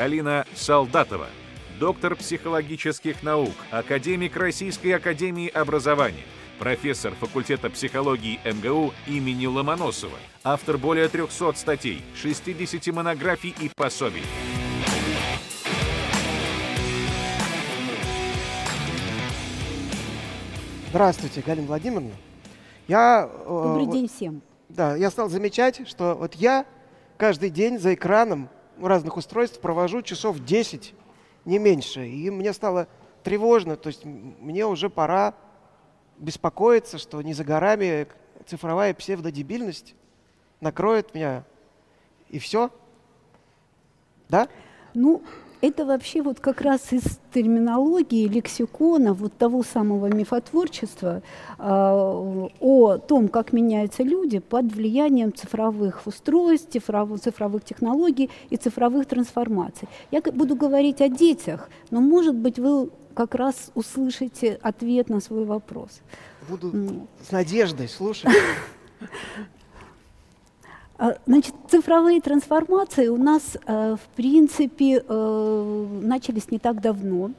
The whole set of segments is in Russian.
Галина Солдатова, доктор психологических наук, академик Российской академии образования, профессор факультета психологии МГУ имени Ломоносова, автор более 300 статей, 60 монографий и пособий. Здравствуйте, Галина Владимировна. Я, э, Добрый день всем. Да, я стал замечать, что вот я каждый день за экраном разных устройств провожу часов 10, не меньше. И мне стало тревожно, то есть мне уже пора беспокоиться, что не за горами цифровая псевдодебильность накроет меня. И все. Да? Ну, это вообще вот как раз из терминологии, лексикона, вот того самого мифотворчества э, о том, как меняются люди под влиянием цифровых устройств, цифровых, цифровых технологий и цифровых трансформаций. Я буду говорить о детях, но, может быть, вы как раз услышите ответ на свой вопрос. Буду ну. с надеждой слушать. А, значит, цифровые трансформации у нас, э, в принципе, э, начались не так давно,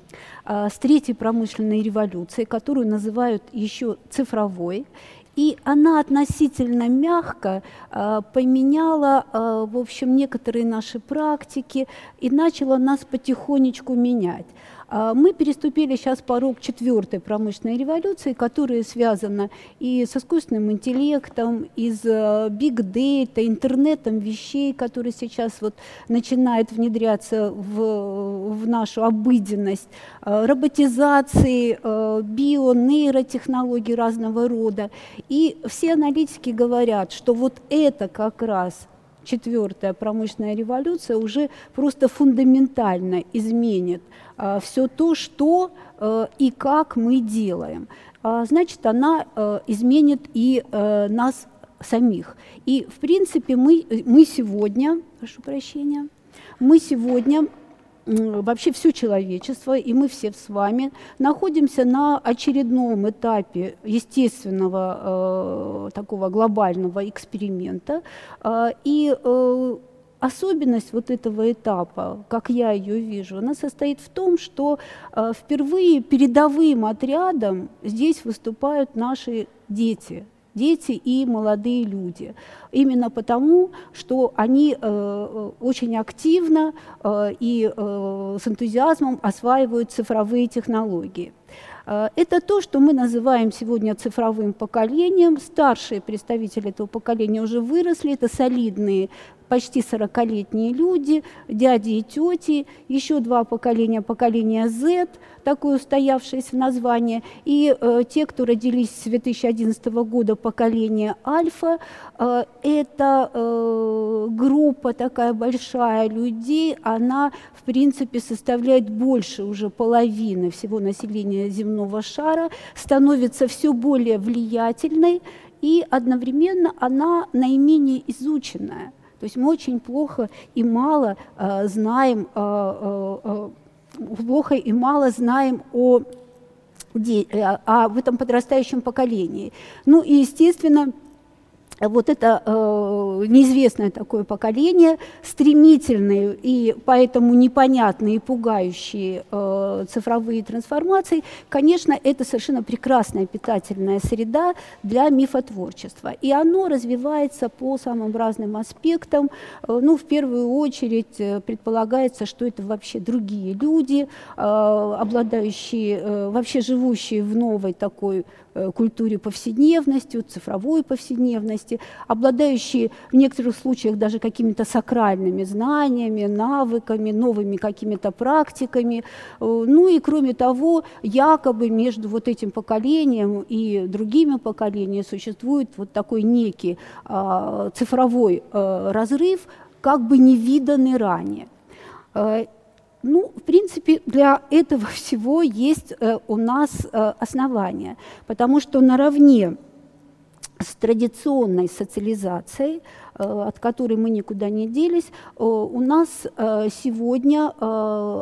а, с третьей промышленной революции, которую называют еще цифровой. И она относительно мягко э, поменяла, э, в общем, некоторые наши практики и начала нас потихонечку менять. А, мы переступили сейчас порог четвертой промышленной революции, которая связана и с искусственным интеллектом, и с биг-дейта, интернетом вещей, который сейчас вот начинает внедряться в, в нашу обыденность, а, роботизации, а, био, нейротехнологий разного рода. И все аналитики говорят, что вот это как раз четвертая промышленная революция уже просто фундаментально изменит а, все то, что а, и как мы делаем. А, значит, она а, изменит и а, нас самих. И, в принципе, мы, мы сегодня, прошу прощения, мы сегодня вообще все человечество, и мы все с вами находимся на очередном этапе естественного э, такого глобального эксперимента. Э, и э, особенность вот этого этапа, как я ее вижу, она состоит в том, что э, впервые передовым отрядом здесь выступают наши дети, дети и молодые люди. Именно потому, что они э, очень активно э, и э, с энтузиазмом осваивают цифровые технологии. Э, это то, что мы называем сегодня цифровым поколением. Старшие представители этого поколения уже выросли, это солидные почти 40-летние люди, дяди и тети, еще два поколения, поколение Z, такое устоявшееся название, и э, те, кто родились с 2011 года, поколение Альфа, э, это э, группа такая большая людей, она, в принципе, составляет больше уже половины всего населения земного шара, становится все более влиятельной, и одновременно она наименее изученная. То есть мы очень плохо и мало э, знаем, э, э, э плохо и мало знаем о, о, о в этом подрастающем поколении. Ну и, естественно, вот это э, неизвестное такое поколение, стремительные и поэтому непонятные и пугающие э, цифровые трансформации, конечно, это совершенно прекрасная питательная среда для мифотворчества. И оно развивается по самым разным аспектам. Э, ну, в первую очередь э, предполагается, что это вообще другие люди, э, обладающие, э, вообще живущие в новой такой культуре повседневности, цифровой повседневности, обладающие в некоторых случаях даже какими-то сакральными знаниями, навыками, новыми какими-то практиками. Э, ну и кроме того, якобы между вот этим поколением и другими поколениями существует вот такой некий а, цифровой а, разрыв, как бы невиданный ранее. Ну, в принципе, для этого всего есть э, у нас э, основания, потому что наравне с традиционной социализацией, э, от которой мы никуда не делись, у нас сегодня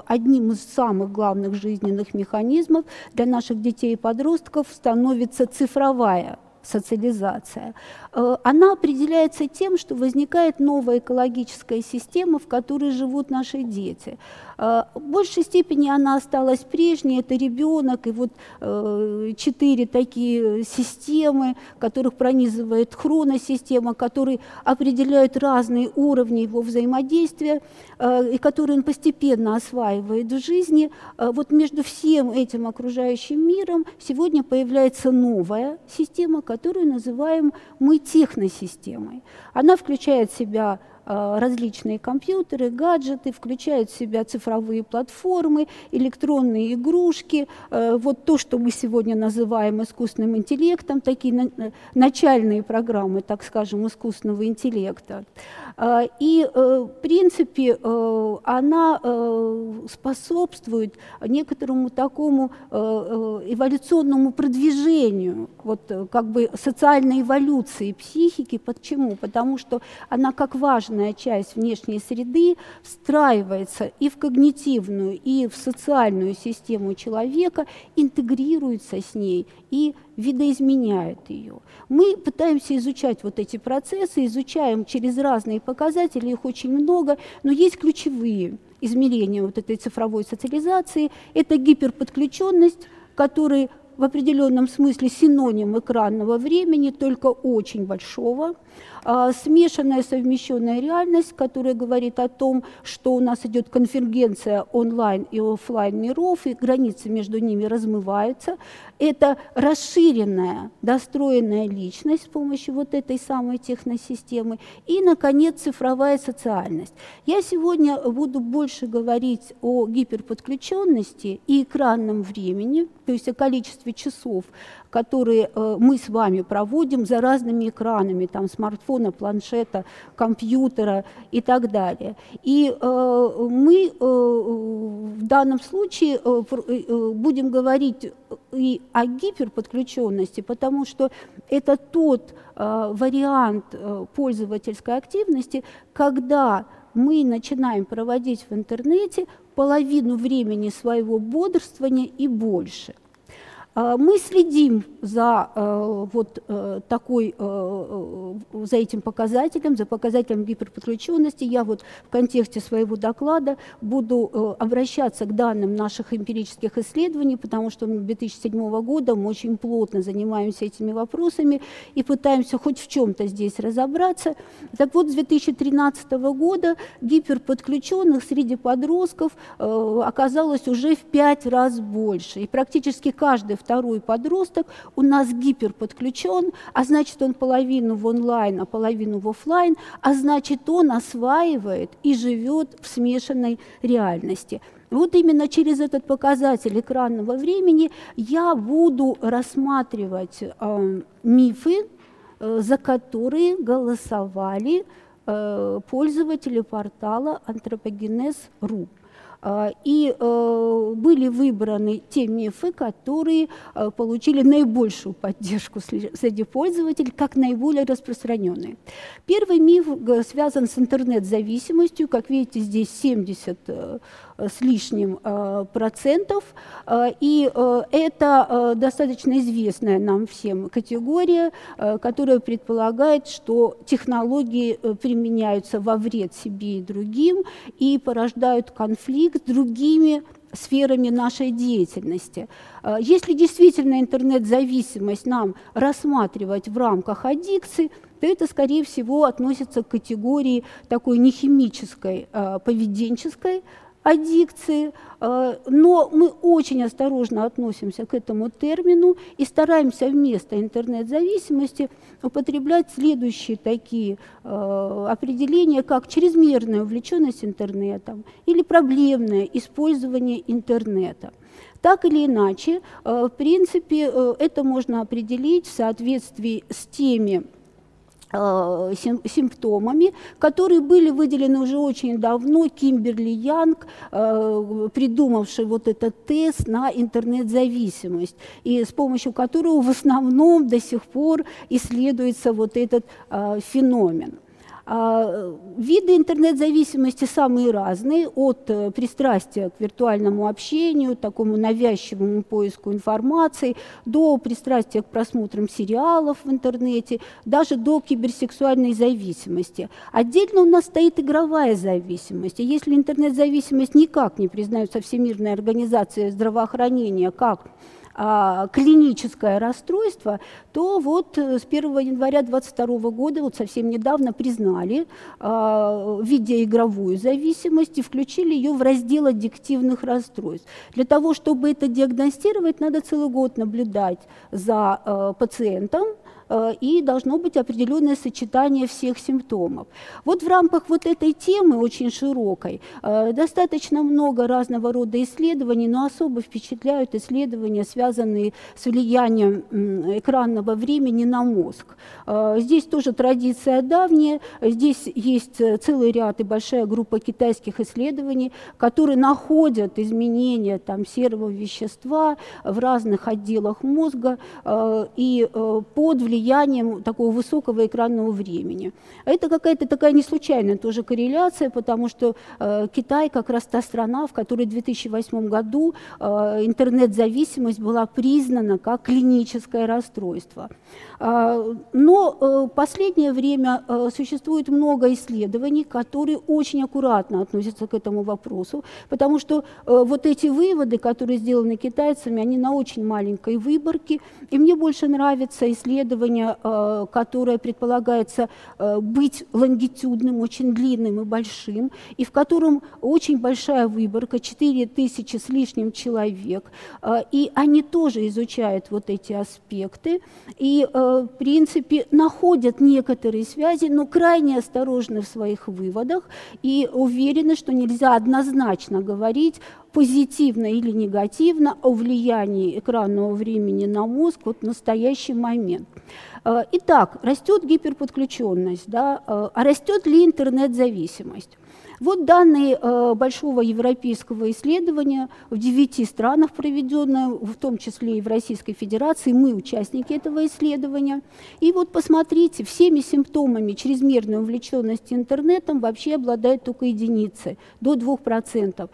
одним из самых главных жизненных механизмов для наших детей и подростков становится цифровая социализация, она определяется тем, что возникает новая экологическая система, в которой живут наши дети. Э, в большей степени она осталась прежней, это ребенок, и вот э, четыре такие системы, которых пронизывает хроносистема, которые определяют разные уровни его взаимодействия, и которые он постепенно осваивает в жизни. Вот между всем этим окружающим миром сегодня появляется новая система, которую называем мы техносистемой. Она включает в себя а, различные компьютеры, гаджеты, включают в себя цифровые платформы, электронные игрушки, э, вот то, что мы сегодня называем искусственным интеллектом, такие начальные программы, так скажем, искусственного интеллекта. И, э, в принципе, э, она способствует некоторому такому эволюционному продвижению, вот как бы социальной эволюции психики. Почему? Потому что она как важная важная часть внешней среды встраивается и в когнитивную, и в социальную систему человека, интегрируется с ней и видоизменяет ее. Мы пытаемся изучать вот эти процессы, изучаем через разные показатели, их очень много, но есть ключевые измерения вот этой цифровой социализации. Это гиперподключенность, который в определенном смысле синоним экранного времени, только очень большого. А, смешанная совмещенная реальность, которая говорит о том, что у нас идет конвергенция онлайн и офлайн миров, и границы между ними размываются. Это расширенная, достроенная личность с помощью вот этой самой техносистемы. И, наконец, цифровая социальность. Я сегодня буду больше говорить о гиперподключенности и экранном времени, то есть о количестве часов, которые э, мы с вами проводим за разными экранами, там, смартфона, планшета, компьютера и так далее. И э, мы э, в данном случае будем говорить и о гиперподключенности, потому что это тот вариант пользовательской активности, когда мы начинаем проводить в интернете половину времени своего бодрствования и больше – мы следим за э, вот э, такой, э, за этим показателем, за показателем гиперподключенности. Я вот в контексте своего доклада буду обращаться к данным наших эмпирических исследований, потому что с 2007 года мы очень плотно занимаемся этими вопросами и пытаемся хоть в чем-то здесь разобраться. Так вот, с 2013 года гиперподключенных среди подростков оказалось уже в пять раз больше. И практически каждый второй подросток у нас гиперподключен, а значит он половину в онлайн, а половину в офлайн, а значит он осваивает и живет в смешанной реальности. Вот именно через этот показатель экранного времени я буду рассматривать э, мифы, э, за которые голосовали э, пользователи портала антропогенез.ру. А, и э, были выбраны те мифы, которые э, получили наибольшую поддержку среди пользователей, как наиболее распространенные. Первый миф э, связан с интернет-зависимостью. Как видите, здесь 70 с лишним э, процентов. Э, и э, это достаточно известная нам всем категория, которая предполагает, что технологии применяются во вред себе и другим и порождают конфликт с другими сферами нашей деятельности. Если действительно интернет-зависимость нам рассматривать в рамках аддикции, то это, скорее всего, относится к категории такой нехимической, поведенческой, аддикции, э, но мы очень осторожно относимся к этому термину и стараемся вместо интернет-зависимости употреблять следующие такие э, определения, как чрезмерная увлеченность интернетом или проблемное использование интернета. Так или иначе, э, в принципе, это можно определить в соответствии с теми симптомами, которые были выделены уже очень давно Кимберли Янг, э, придумавший вот этот тест на интернет-зависимость, и с помощью которого в основном до сих пор исследуется вот этот э, феномен. А, виды интернет-зависимости самые разные, от э, пристрастия к виртуальному общению, такому навязчивому поиску информации, до пристрастия к просмотрам сериалов в интернете, даже до киберсексуальной зависимости. Отдельно у нас стоит игровая зависимость. И если интернет-зависимость никак не признается Всемирной организацией здравоохранения как а, клиническое расстройство, то вот э, с 1 января 2022 года, вот совсем недавно признали а, видеоигровую зависимость и включили ее в раздел аддиктивных расстройств. Для того, чтобы это диагностировать, надо целый год наблюдать за а, пациентом, Э, и должно быть определенное сочетание всех симптомов. Вот в рамках вот этой темы очень широкой э, достаточно много разного рода исследований, но особо впечатляют исследования, связанные с влиянием экранного времени на мозг. Э, здесь тоже традиция давняя, здесь есть целый ряд и большая группа китайских исследований, которые находят изменения там, серого вещества в разных отделах мозга и под влиянием влиянием такого высокого экранного времени. Это какая-то такая не случайная тоже корреляция, потому что э, Китай как раз та страна, в которой в 2008 году э, интернет-зависимость была признана как клиническое расстройство. Э, но э, последнее время э, существует много исследований, которые очень аккуратно относятся к этому вопросу, потому что э, вот эти выводы, которые сделаны китайцами, они на очень маленькой выборке, и мне больше нравится исследование исследование, э, которое предполагается э, быть лонгитюдным, очень длинным и большим, и в котором очень большая выборка, 4 тысячи с лишним человек, э, и они тоже изучают вот эти аспекты, и, в принципе, находят некоторые связи, но крайне осторожны в своих выводах и уверены, что нельзя однозначно говорить позитивно или негативно о влиянии экранного времени на мозг вот в настоящий момент. Э, итак, растет гиперподключенность, да, э, а растет ли интернет-зависимость? Вот данные э, большого европейского исследования в девяти странах проведенное, в том числе и в Российской Федерации, мы участники этого исследования. И вот посмотрите, всеми симптомами чрезмерной увлеченности интернетом вообще обладают только единицы, до 2%.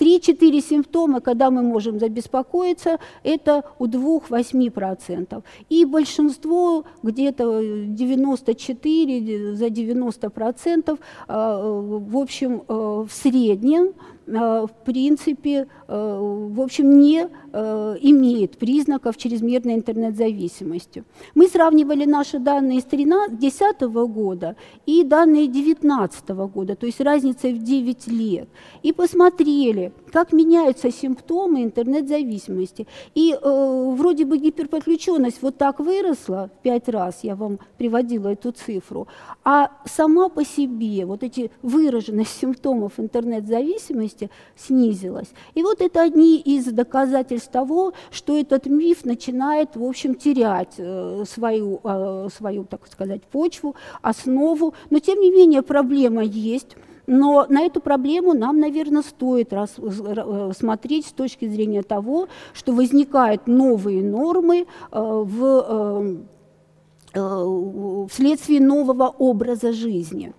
3-4 симптома, когда мы можем забеспокоиться, это у 2-8%. И большинство, где-то 94 за 90%, а, в общем, э, в среднем Э, в принципе, э, в общем, не э, имеет признаков чрезмерной интернет-зависимости. Мы сравнивали наши данные с 2010 года и данные 2019 года, то есть разница в 9 лет, и посмотрели, как меняются симптомы интернет-зависимости. И э, вроде бы гиперподключенность вот так выросла в 5 раз, я вам приводила эту цифру, а сама по себе вот эти выраженность симптомов интернет-зависимости снизилась. И вот это одни из доказательств того, что этот миф начинает, в общем, терять э, свою, э, свою, так сказать, почву, основу. Но, тем не менее, проблема есть. Но на эту проблему нам, наверное, стоит рас, э, смотреть с точки зрения того, что возникают новые нормы в, вследствие нового образа жизни.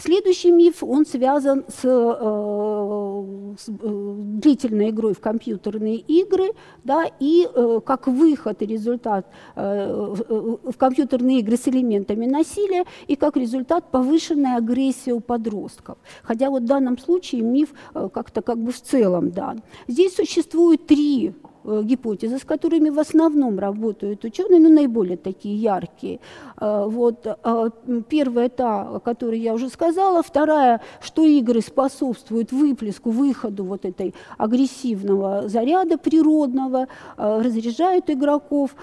Следующий миф, он связан с, э, с э, длительной игрой в компьютерные игры, да, и э, как выход и результат в компьютерные игры с элементами насилия, и как результат повышенная агрессия у подростков. Хотя вот в данном случае миф как-то как бы в целом дан. Здесь существует три Э, гипотезы, с которыми в основном работают ученые, но наиболее такие яркие. Э, вот. Э, первая та, о которой я уже сказала. Вторая, что игры способствуют выплеску, выходу вот этой агрессивного заряда природного, разряжают игроков.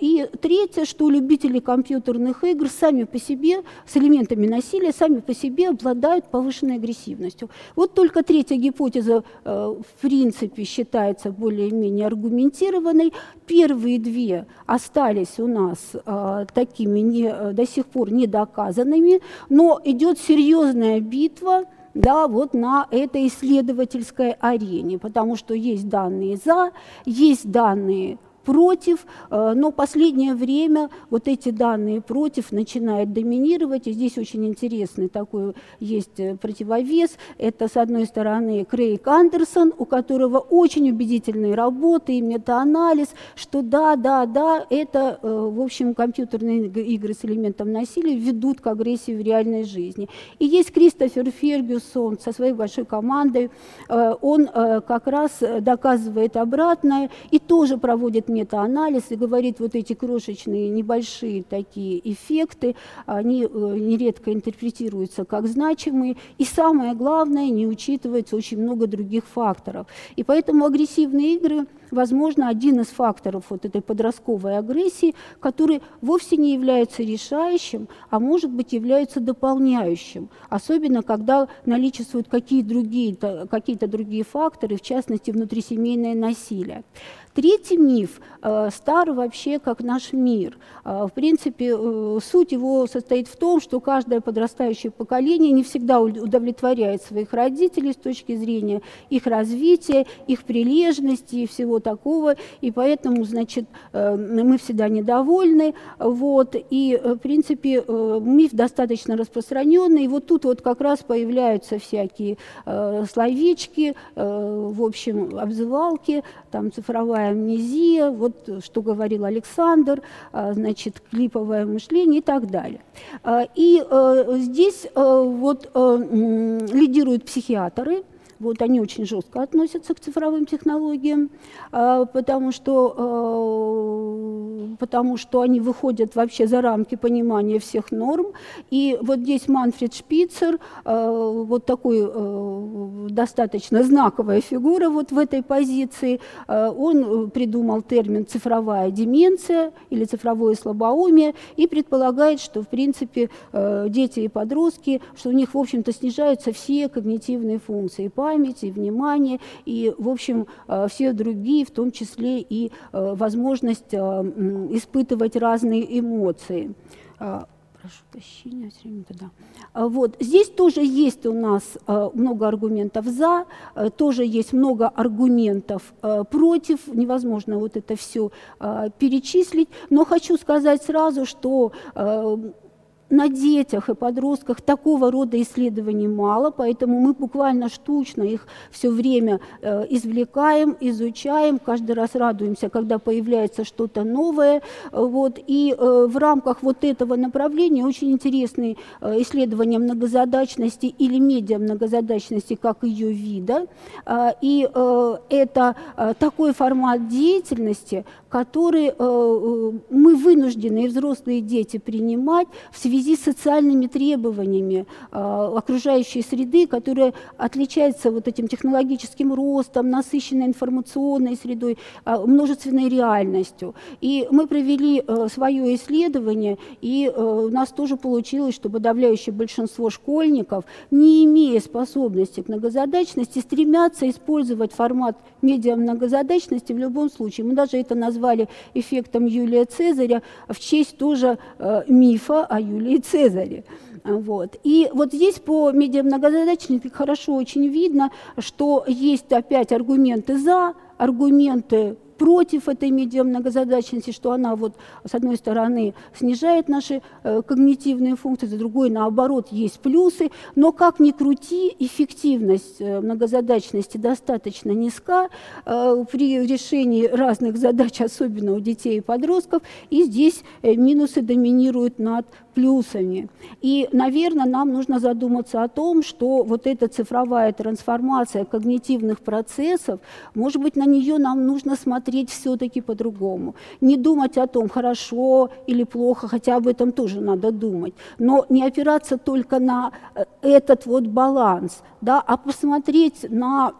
И третье, что любители компьютерных игр сами по себе, с элементами насилия, сами по себе обладают повышенной агрессивностью. Вот только третья гипотеза, в принципе, считается более-менее более аргументированной. Первые две остались у нас э, такими не, до сих пор недоказанными, но идет серьезная битва да, вот на этой исследовательской арене, потому что есть данные за, есть данные против, но последнее время вот эти данные против начинают доминировать, и здесь очень интересный такой есть противовес. Это, с одной стороны, Крейг Андерсон, у которого очень убедительные работы и метаанализ, что да, да, да, это, в общем, компьютерные игры с элементом насилия ведут к агрессии в реальной жизни. И есть Кристофер Фергюсон со своей большой командой, э, он э, как раз доказывает обратное и тоже проводит метаанализ и говорит, вот эти крошечные небольшие такие эффекты, они э, нередко интерпретируются как значимые, и самое главное, не учитывается очень много других факторов. И поэтому агрессивные игры возможно, один из факторов вот этой подростковой агрессии, который вовсе не является решающим, а может быть является дополняющим, особенно когда наличествуют какие-то другие, какие другие факторы, в частности, внутрисемейное насилие. Третий миф э, стар вообще как наш мир. Э, в принципе, э, суть его состоит в том, что каждое подрастающее поколение не всегда удовлетворяет своих родителей с точки зрения их развития, их прилежности и всего такого, и поэтому, значит, мы всегда недовольны, вот, и, в принципе, миф достаточно распространенный, и вот тут вот как раз появляются всякие словечки, в общем, обзывалки, там цифровая амнезия, вот что говорил Александр, значит, клиповое мышление и так далее. И э, здесь э, вот э, лидируют психиатры, вот они очень жестко относятся к цифровым технологиям, а, потому что, а, потому что они выходят вообще за рамки понимания всех норм. И вот здесь Манфред Шпицер, а, вот такой достаточно знаковая фигура вот в этой позиции, он придумал термин «цифровая деменция» или «цифровое слабоумие» и предполагает, что, в принципе, дети и подростки, что у них, в общем-то, снижаются все когнитивные функции – память, и внимание, и, в общем, э, все другие, в том числе и э, возможность э, испытывать разные эмоции прошу прощения, все время туда. Вот. Здесь тоже есть у нас много аргументов за, тоже есть много аргументов против, невозможно вот это все перечислить, но хочу сказать сразу, что на детях и подростках такого рода исследований мало, поэтому мы буквально штучно их все время э, извлекаем, изучаем, каждый раз радуемся, когда появляется что-то новое. Вот. И э, в рамках вот этого направления очень интересные э, исследования многозадачности или медиа многозадачности как ее вида. Э, и э, это э, такой формат деятельности, который э, э мы вынуждены, и взрослые дети, принимать в связи с социальными требованиями э, окружающей среды, которая отличается вот этим технологическим ростом, насыщенной информационной средой, множественной реальностью. И мы провели свое исследование, и у нас тоже получилось, что подавляющее большинство школьников, не имея способности к многозадачности, стремятся использовать формат медиа многозадачности в любом случае. Мы даже это назвали эффектом Юлия Цезаря в честь тоже э, мифа о Юлии Цезаре. Вот. И вот здесь по медиамногозадачности хорошо очень видно, что есть опять аргументы «за», аргументы против этой медиамногозадачности, что она вот с одной стороны снижает наши э, когнитивные функции, с другой наоборот есть плюсы, но как ни крути, эффективность э, многозадачности достаточно низка э, при решении разных задач, особенно у детей и подростков, и здесь минусы доминируют над плюсами. И, наверное, нам нужно задуматься о том, что вот эта цифровая трансформация когнитивных процессов, может быть, на нее нам нужно смотреть все-таки по-другому. Не думать о том, хорошо или плохо, хотя об этом тоже надо думать, но не опираться только на э, этот вот баланс, да, а посмотреть на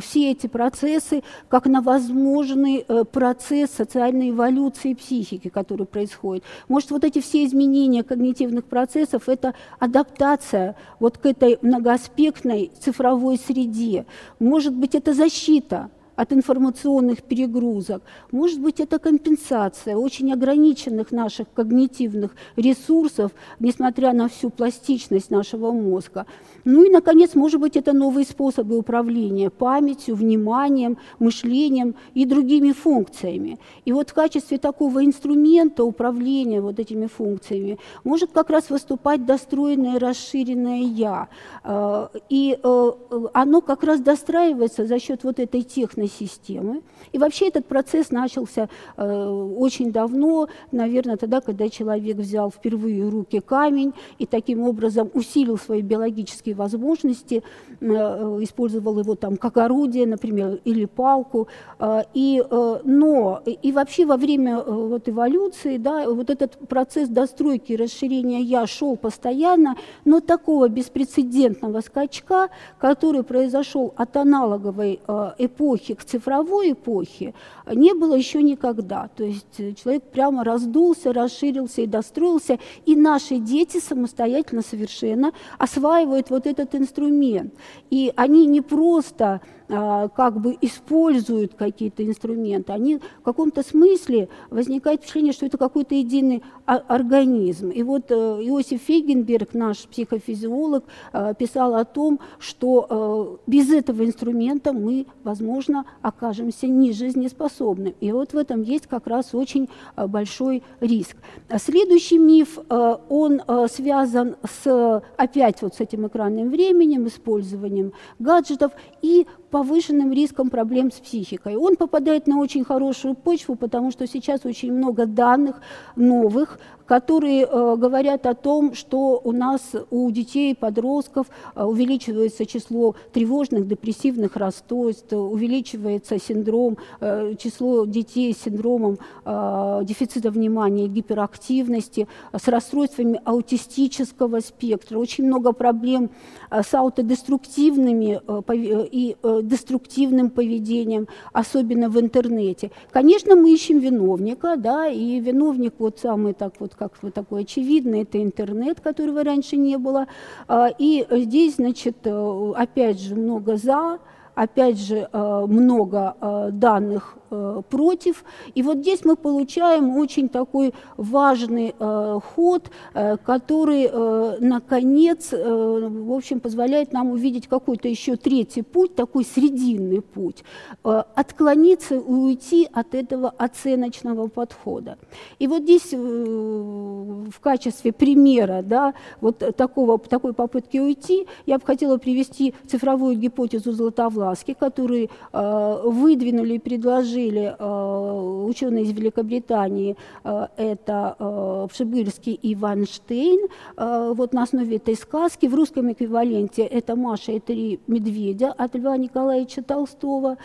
все эти процессы как на возможный э, процесс социальной эволюции психики, который происходит. Может, вот эти все изменения когнитивных процессов – это адаптация вот к этой многоаспектной цифровой среде. Может быть, это защита от информационных перегрузок, может быть, это компенсация очень ограниченных наших когнитивных ресурсов, несмотря на всю пластичность нашего мозга. Ну и, наконец, может быть, это новые способы управления памятью, вниманием, мышлением и другими функциями. И вот в качестве такого инструмента управления вот этими функциями может как раз выступать достроенное расширенное «я». Э, и э, оно как раз достраивается за счет вот этой технологии системы. И вообще этот процесс начался э, очень давно, наверное, тогда, когда человек взял впервые в руки камень и таким образом усилил свои биологические возможности, э, использовал его там как орудие, например, или палку. Э, и, э, но и вообще во время э, вот эволюции, да, вот этот процесс достройки и расширения я шел постоянно, но такого беспрецедентного скачка, который произошел от аналоговой э, эпохи к цифровой эпохе не было еще никогда. То есть э, человек прямо раздулся, расширился и достроился, и наши дети самостоятельно совершенно осваивают вот этот инструмент. И они не просто а, как бы используют какие-то инструменты, они в каком-то смысле возникает впечатление, что это какой-то единый организм. И вот э, Иосиф Фейгенберг, наш психофизиолог, э, писал о том, что э, без этого инструмента мы, возможно, окажемся нежизнеспособны. И вот в этом есть как раз очень большой риск. Следующий миф, он связан с, опять вот с этим экранным временем, использованием гаджетов и повышенным риском проблем с психикой. Он попадает на очень хорошую почву, потому что сейчас очень много данных новых, которые э, говорят о том, что у нас у детей и подростков э, увеличивается число тревожных, депрессивных расстройств, увеличивается синдром, э, число детей с синдромом дефицита внимания и гиперактивности, с расстройствами аутистического спектра. Очень много проблем с аутодеструктивными и деструктивным поведением, особенно в интернете. Конечно, мы ищем виновника, да, и виновник вот самый так вот, как вот такой очевидный, это интернет, которого раньше не было. А, и здесь, значит, э, опять же, много за, опять же, э, много э, данных Э, против. И вот здесь мы получаем очень такой важный ход, который, наконец, в общем, позволяет нам увидеть какой-то еще третий путь, такой срединный путь, отклониться и уйти от этого оценочного подхода. И вот здесь в качестве примера да, вот такого, такой попытки уйти я бы хотела привести цифровую гипотезу Златовласки, которую э, выдвинули и предложили э, ученые из Великобритании, э, это Пшибырский и Ванштейн, вот на основе этой сказки, в русском эквиваленте это «Маша и три медведя» от Льва Николаевича Толстого.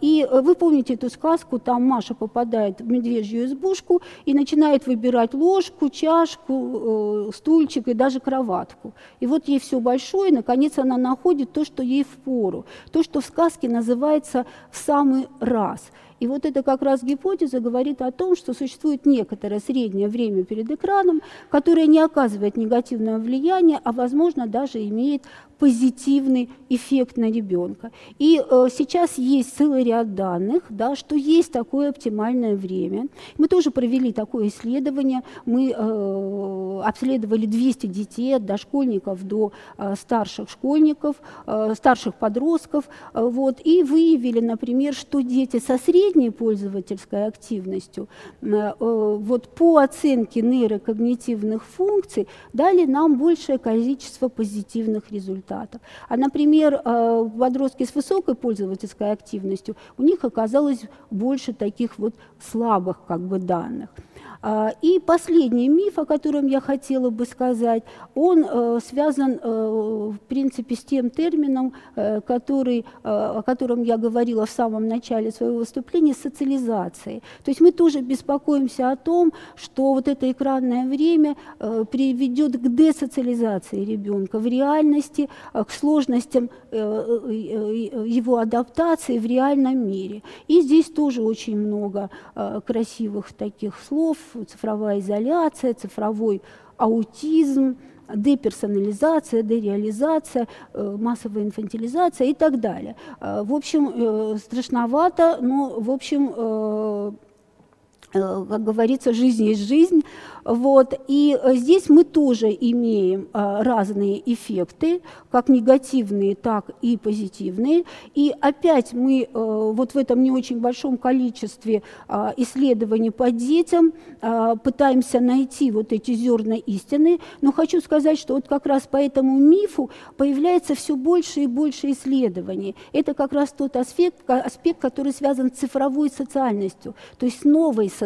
И вы помните эту сказку, там Маша попадает в медвежью избушку и начинает выбирать ложку, чашку, стульчик и даже кроватку. И вот ей все большое, и наконец она находит то, что ей в пору, то, что в сказке называется «в самый раз». И вот это как раз гипотеза говорит о том, что существует некоторое среднее время перед экраном, которое не оказывает негативного влияния, а, возможно, даже имеет позитивный эффект на ребенка. И э, сейчас есть целый ряд данных, да, что есть такое оптимальное время. Мы тоже провели такое исследование. Мы э, обследовали 200 детей от дошкольников до э, старших школьников, э, старших подростков, э, вот, и выявили, например, что дети со средней пользовательской активностью э, э, вот по оценке нейрокогнитивных функций дали нам большее количество позитивных результатов результатов. А, например, э, подростки с высокой пользовательской активностью, у них оказалось больше таких вот слабых как бы данных. А, и последний миф, о котором я хотела бы сказать, он э, связан, э, в принципе, с тем термином, э, который, о котором я говорила в самом начале своего выступления, социализацией. То есть мы тоже беспокоимся о том, что вот это экранное время приведет к десоциализации ребенка в реальности, к сложностям его адаптации в реальном мире. И здесь тоже очень много красивых таких слов, цифровая изоляция, цифровой аутизм, деперсонализация, дереализация, э, массовая инфантилизация и так далее. Э, в общем, э, страшновато, но, в общем, как говорится, жизнь есть жизнь, вот. И э, здесь мы тоже имеем а, разные эффекты, как негативные, так и позитивные. И опять мы э, вот в этом не очень большом количестве исследований по детям пытаемся найти вот эти зерна истины. Но хочу сказать, что вот как раз по этому мифу появляется все больше и больше исследований. Это как раз тот аспект, аспект который связан с цифровой социальностью, то есть с новой социальностью,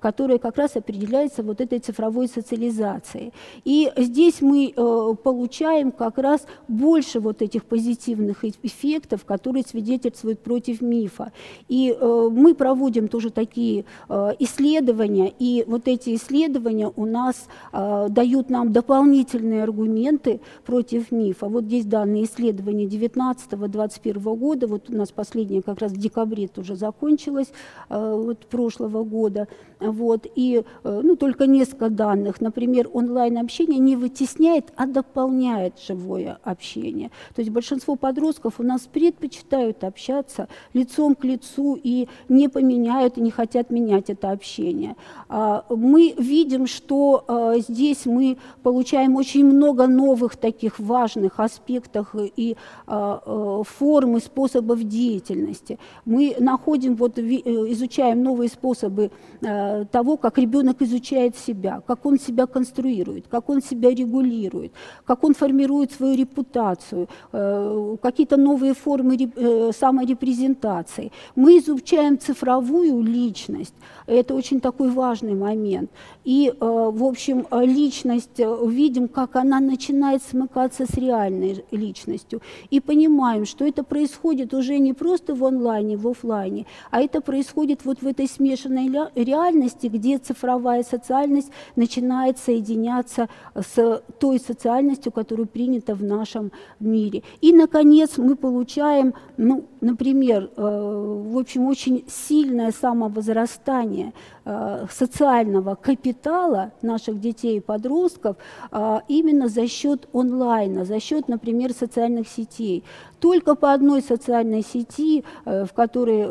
которая как раз определяет является вот этой цифровой социализацией. И здесь мы э, получаем как раз больше вот этих позитивных эффектов, которые свидетельствуют против мифа. И э, мы проводим тоже такие э, исследования, и вот эти исследования у нас э, дают нам дополнительные аргументы против мифа. Вот здесь данные исследования 19-21 года, вот у нас последнее как раз в декабре тоже закончилось, э, вот прошлого года, вот, и э, ну, только несколько данных. Например, онлайн-общение не вытесняет, а дополняет живое общение. То есть большинство подростков у нас предпочитают общаться лицом к лицу и не поменяют, и не хотят менять это общение. А, мы видим, что а, здесь мы получаем очень много новых таких важных аспектов и а, форм и способов деятельности. Мы находим, вот, э, изучаем новые способы того, как ребенок изучает себя, как он себя конструирует, как он себя регулирует, как он формирует свою репутацию, э, какие-то новые формы э, саморепрезентации. Мы изучаем цифровую личность, это очень такой важный момент. И, э, в общем, личность, видим, как она начинает смыкаться с реальной личностью. И понимаем, что это происходит уже не просто в онлайне, в офлайне, а это происходит вот в этой смешанной реальности, где цифровая социальность начинает соединяться с той социальностью, которая принята в нашем мире. И, наконец, мы получаем, ну, например, э, в общем, очень сильное самовозрастание э, социального капитала наших детей и подростков э, именно за счет онлайна, за счет, например, социальных сетей. Только по одной социальной сети, в которой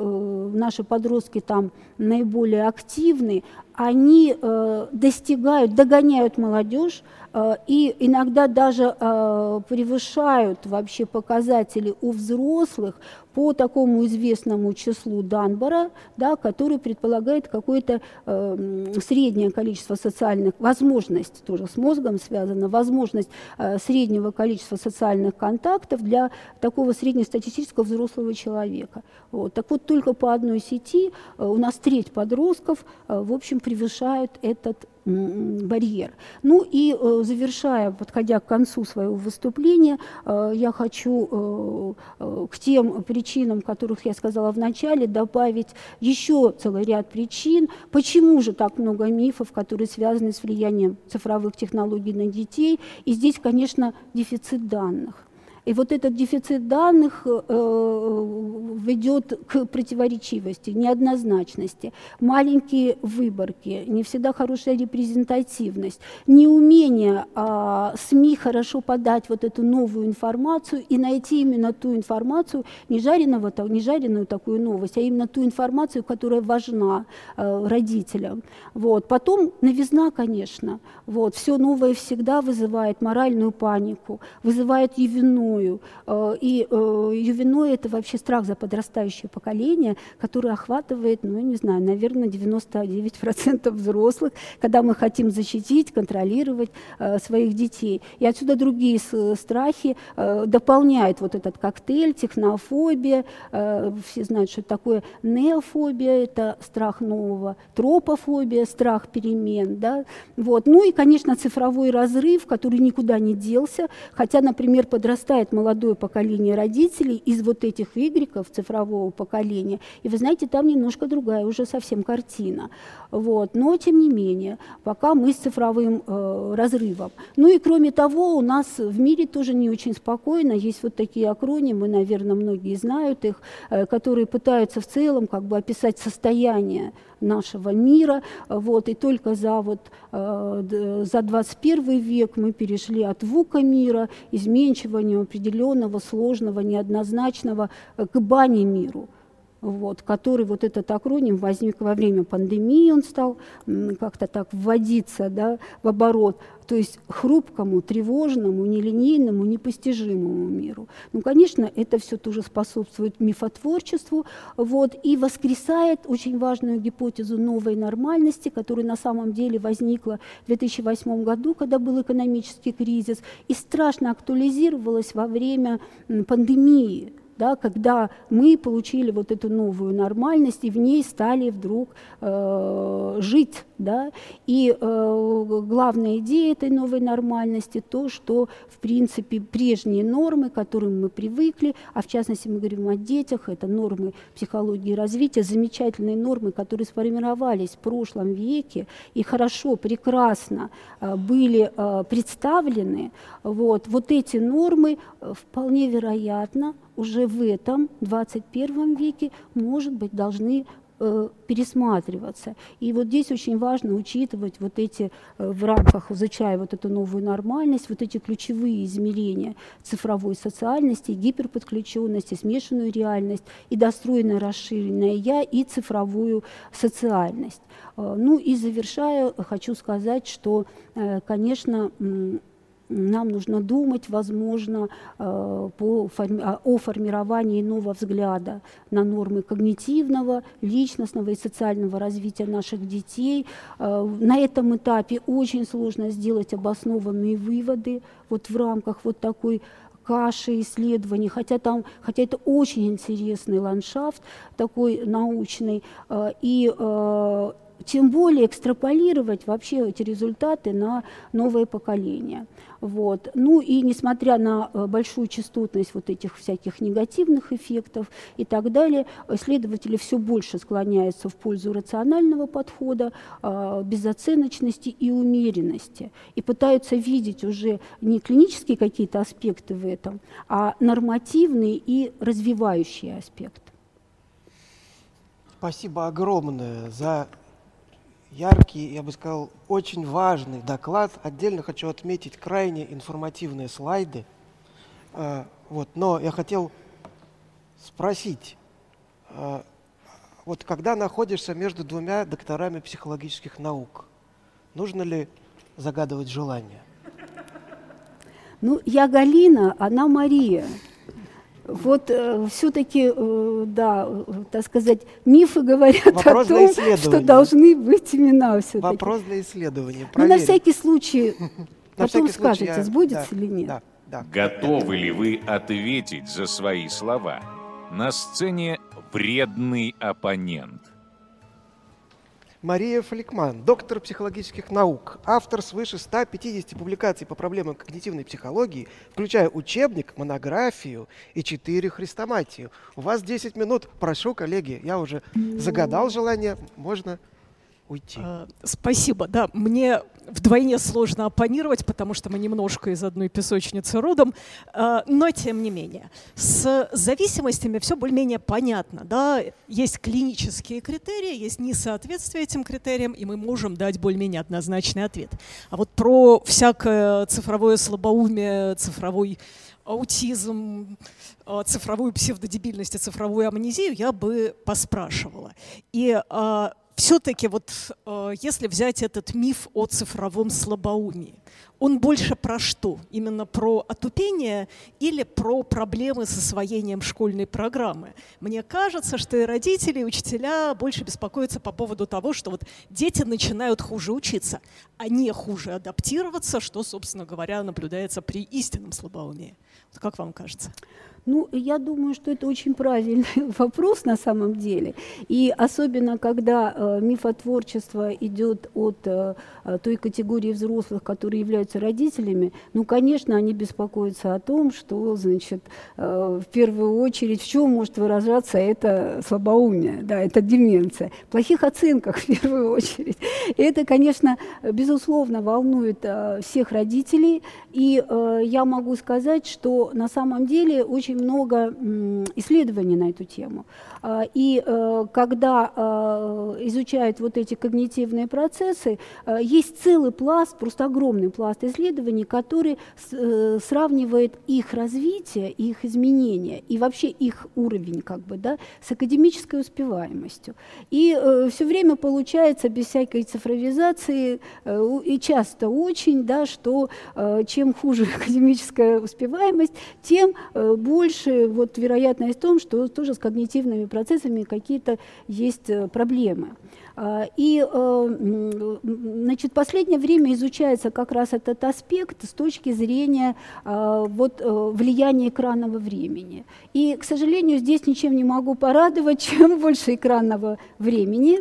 наши подростки там наиболее активны, они достигают, догоняют молодежь и иногда даже э, превышают вообще показатели у взрослых по такому известному числу Данбора, да, который предполагает какое-то э, среднее количество социальных, возможность, тоже с мозгом связано, возможность э, среднего количества социальных контактов для такого среднестатистического взрослого человека. Вот. Так вот, только по одной сети э, у нас треть подростков, э, в общем, превышают этот барьер. Ну и э, завершая, подходя к концу своего выступления, э, я хочу э, к тем причинам, которых я сказала в начале, добавить еще целый ряд причин, почему же так много мифов, которые связаны с влиянием цифровых технологий на детей. И здесь, конечно, дефицит данных. И вот этот дефицит данных э, ведет к противоречивости, неоднозначности, маленькие выборки, не всегда хорошая репрезентативность, неумение э, СМИ хорошо подать вот эту новую информацию и найти именно ту информацию, не, жареного, не жареную такую новость, а именно ту информацию, которая важна э, родителям. Вот. Потом новизна, конечно. Вот. Все новое всегда вызывает моральную панику, вызывает и вину, ювеною. Э, и э, ювеной – это вообще страх за подрастающее поколение, который охватывает, ну, не знаю, наверное, 99% взрослых, когда мы хотим защитить, контролировать э, своих детей. И отсюда другие страхи дополняют вот этот коктейль, технофобия, все знают, что такое неофобия, это страх нового, тропофобия, страх перемен, да, вот. Ну и, конечно, цифровой разрыв, который никуда не делся, хотя, например, подрастает вырастает молодое поколение родителей из вот этих игреков цифрового поколения. И вы знаете, там немножко другая уже совсем картина. Вот. Но, тем не менее, пока мы с цифровым э, разрывом. Ну и кроме того, у нас в мире тоже не очень спокойно. Есть вот такие акронимы, наверное, многие знают их, э, которые пытаются в целом как бы описать состояние нашего мира. Вот, и только за, вот, за 21 век мы перешли от вука мира, изменчивания определенного, сложного, неоднозначного, к бане миру вот, который вот этот акроним возник во время пандемии, он стал как-то так вводиться да, в оборот, то есть хрупкому, тревожному, нелинейному, непостижимому миру. Ну, конечно, это все тоже способствует мифотворчеству вот, и воскресает очень важную гипотезу новой нормальности, которая на самом деле возникла в 2008 году, когда был экономический кризис, и страшно актуализировалась во время пандемии да, когда мы получили вот эту новую нормальность и в ней стали вдруг э, жить. Да? И э, главная идея этой новой нормальности то, что в принципе прежние нормы, к которым мы привыкли, а в частности мы говорим о детях, это нормы психологии развития, замечательные нормы, которые сформировались в прошлом веке и хорошо, прекрасно э, были э, представлены, вот, вот эти нормы э, вполне вероятно уже в этом 21 веке, может быть, должны э, пересматриваться. И вот здесь очень важно учитывать вот эти, э, в рамках, изучая вот эту новую нормальность, вот эти ключевые измерения цифровой социальности, гиперподключенности, смешанную реальность и достроенное расширенное «я» и цифровую социальность. Э, ну и завершая, хочу сказать, что, конечно, нам нужно думать, возможно, э, по о формировании нового взгляда на нормы когнитивного, личностного и социального развития наших детей. Э, на этом этапе очень сложно сделать обоснованные выводы вот в рамках вот такой каши исследований, хотя, там, хотя это очень интересный ландшафт такой научный, э, и тем более экстраполировать вообще эти результаты на новое поколение. Вот. Ну и несмотря на э, большую частотность вот этих всяких негативных эффектов и так далее, исследователи все больше склоняются в пользу рационального подхода, а, безоценочности и умеренности. И пытаются видеть уже не клинические какие-то аспекты в этом, а нормативные и развивающие аспекты. Спасибо огромное за яркий, я бы сказал, очень важный доклад. Отдельно хочу отметить крайне информативные слайды. А, вот, но я хотел спросить, а, вот когда находишься между двумя докторами психологических наук, нужно ли загадывать желание? Ну, я Галина, она Мария. Вот э, все-таки, э, да, так сказать, мифы говорят Вопрос о том, что должны быть имена все-таки. Вопрос для исследования. Ну, на всякий случай, потом скажете, сбудется или нет. Готовы ли вы ответить за свои слова? На сцене вредный оппонент. Мария Фаликман, доктор психологических наук, автор свыше 150 публикаций по проблемам когнитивной психологии, включая учебник, монографию и 4 хрестоматию. У вас 10 минут. Прошу, коллеги, я уже загадал желание, можно уйти. А, спасибо. Да, мне вдвойне сложно оппонировать, потому что мы немножко из одной песочницы родом, а, но тем не менее. С зависимостями все более-менее понятно. Да? Есть клинические критерии, есть несоответствие этим критериям, и мы можем дать более-менее однозначный ответ. А вот про всякое цифровое слабоумие, цифровой аутизм, а, цифровую псевдодебильность и цифровую амнезию я бы поспрашивала. И все-таки вот э, если взять этот миф о цифровом слабоумии, он больше про что? Именно про отупение или про проблемы с освоением школьной программы? Мне кажется, что и родители, и учителя больше беспокоятся по поводу того, что вот дети начинают хуже учиться, а не хуже адаптироваться, что, собственно говоря, наблюдается при истинном слабоумии. Вот как вам кажется? Ну, я думаю, что это очень правильный вопрос на самом деле. И особенно, когда э, мифотворчество идет от э, той категории взрослых, которые являются родителями, ну, конечно, они беспокоятся о том, что, значит, в первую очередь, в чем может выражаться это слабоумие, да, это деменция, в плохих оценках в первую очередь. И это, конечно, безусловно, волнует всех родителей, и я могу сказать, что на самом деле очень много исследований на эту тему. А, и э, когда э, изучают вот эти когнитивные процессы, э, есть целый пласт, просто огромный пласт исследований, который сравнивает их развитие, их изменения и вообще их уровень как бы, да, с академической успеваемостью. И все время получается без всякой цифровизации и часто очень, да, что чем хуже академическая успеваемость, тем больше вот вероятность в том, что тоже с когнитивными процессами какие-то есть э, проблемы. А, и э, значит, последнее время изучается как раз этот аспект с точки зрения а, вот, э, влияния экранного времени. И, к сожалению, здесь ничем не могу порадовать, чем больше экранного времени,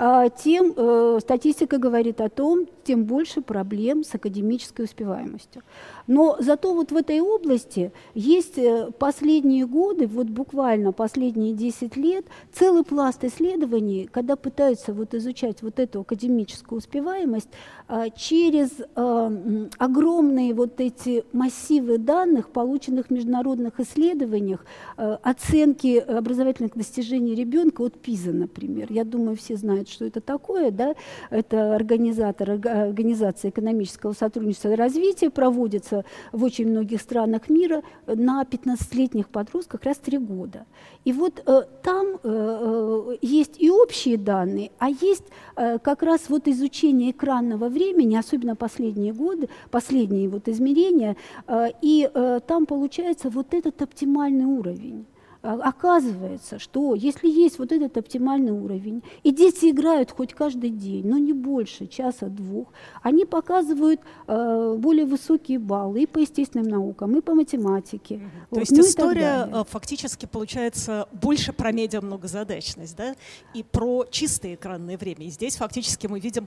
а, тем статистика говорит о том, тем больше проблем с академической успеваемостью. Но зато вот в этой области есть э, последние годы, вот буквально последние 10 лет, целый пласт исследований, когда пытаются вот изучать вот эту академическую успеваемость а, через а, огромные вот эти массивы данных, полученных в международных исследованиях, а, оценки образовательных достижений ребенка от ПИЗа, например. Я думаю, все знают, что это такое, да? Это организатор, Организация экономического сотрудничества и развития проводится в очень многих странах мира на 15-летних подростках раз три года. И вот э, там э, э, есть и общие данные, а есть э, как раз вот изучение экранного времени, особенно последние годы, последние вот измерения, э, и э, там получается вот этот оптимальный уровень. А, оказывается, что если есть вот этот оптимальный уровень, и дети играют хоть каждый день, но не больше часа-двух, они показывают э, более высокие баллы и по естественным наукам, и по математике. Mm-hmm. Вот, То есть ну история э, фактически получается больше про медиа-многозадачность, да, и про чистое экранное время. И здесь фактически мы видим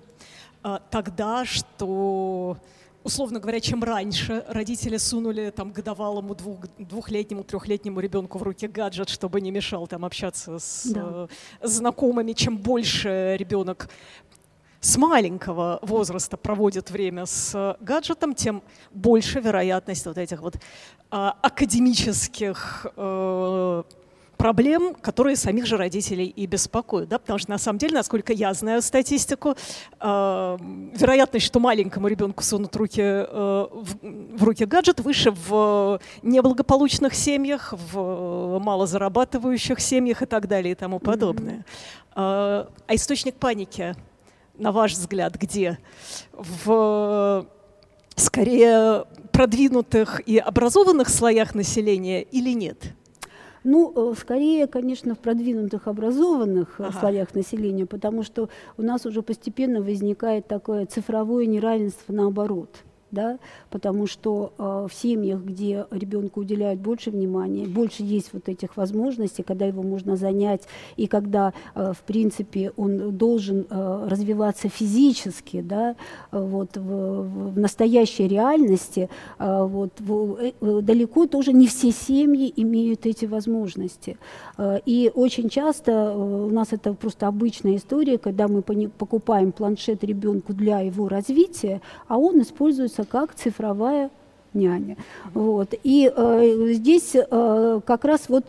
э, тогда, что условно говоря, чем раньше родители сунули там годовалому двух, двухлетнему, трехлетнему ребенку в руки гаджет, чтобы не мешал там общаться с да. э, знакомыми, чем больше ребенок с маленького возраста проводит время с гаджетом, тем больше вероятность вот этих вот э, академических э, проблем, которые самих же родителей и беспокоят. Да? Потому что на самом деле, насколько я знаю статистику, э, вероятность, что маленькому ребенку сунут руки, э, в, в руки гаджет, выше в неблагополучных семьях, в малозарабатывающих семьях и так далее и тому подобное. Mm-hmm. Э, а источник паники, на ваш взгляд, где? В скорее продвинутых и образованных слоях населения или нет? Ну, э, скорее, конечно, в продвинутых образованных э, ага. слоях населения, потому что у нас уже постепенно возникает такое цифровое неравенство наоборот да, потому что э, в семьях, где ребенку уделяют больше внимания, больше есть вот этих возможностей, когда его можно занять, и когда, э, в принципе, он должен э, развиваться физически, да, вот, в, в настоящей реальности, э, вот, в, э, далеко тоже не все семьи имеют эти возможности. Э, и очень часто э, у нас это просто обычная история, когда мы покупаем планшет ребенку для его развития, а он используется используется как цифровая няня. Вот. И э, здесь э, как раз вот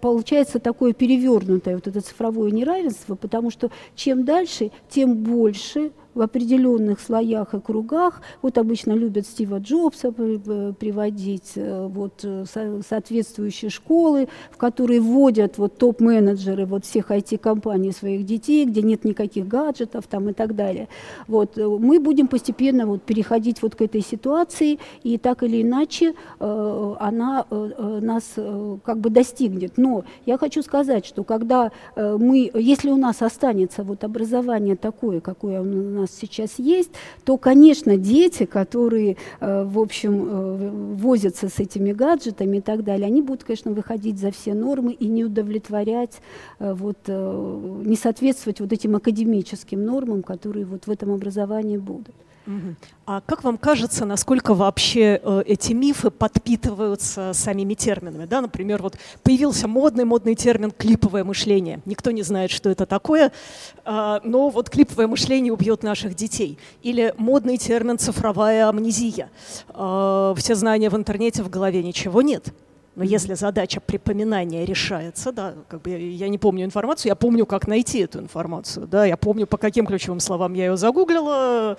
получается такое перевернутое вот это цифровое неравенство, потому что чем дальше, тем больше в определенных слоях и кругах. Вот обычно любят Стива Джобса приводить, э, вот э, соответствующие школы, в которые вводят вот топ-менеджеры вот всех IT-компаний своих детей, где нет никаких гаджетов там и так далее. Вот. Э, мы будем постепенно вот переходить вот к этой ситуации, и так или иначе э, она э, нас э, как бы достигнет. Но я хочу сказать, что когда э, мы, если у нас останется вот образование такое, какое у нас нас сейчас есть, то, конечно, дети, которые, э, в общем, э, возятся с этими гаджетами и так далее, они будут, конечно, выходить за все нормы и не удовлетворять, э, вот, не соответствовать вот этим академическим нормам, которые вот в этом образовании будут. А как вам кажется, насколько вообще э, эти мифы подпитываются самими терминами? Да? Например, вот появился модный модный термин клиповое мышление. Никто не знает, что это такое, э, но вот клиповое мышление убьет наших детей. Или модный термин цифровая амнезия. Э, все знания в интернете в голове ничего нет. Но если задача припоминания решается, да, как бы я, я не помню информацию, я помню, как найти эту информацию, да, я помню, по каким ключевым словам я ее загуглила,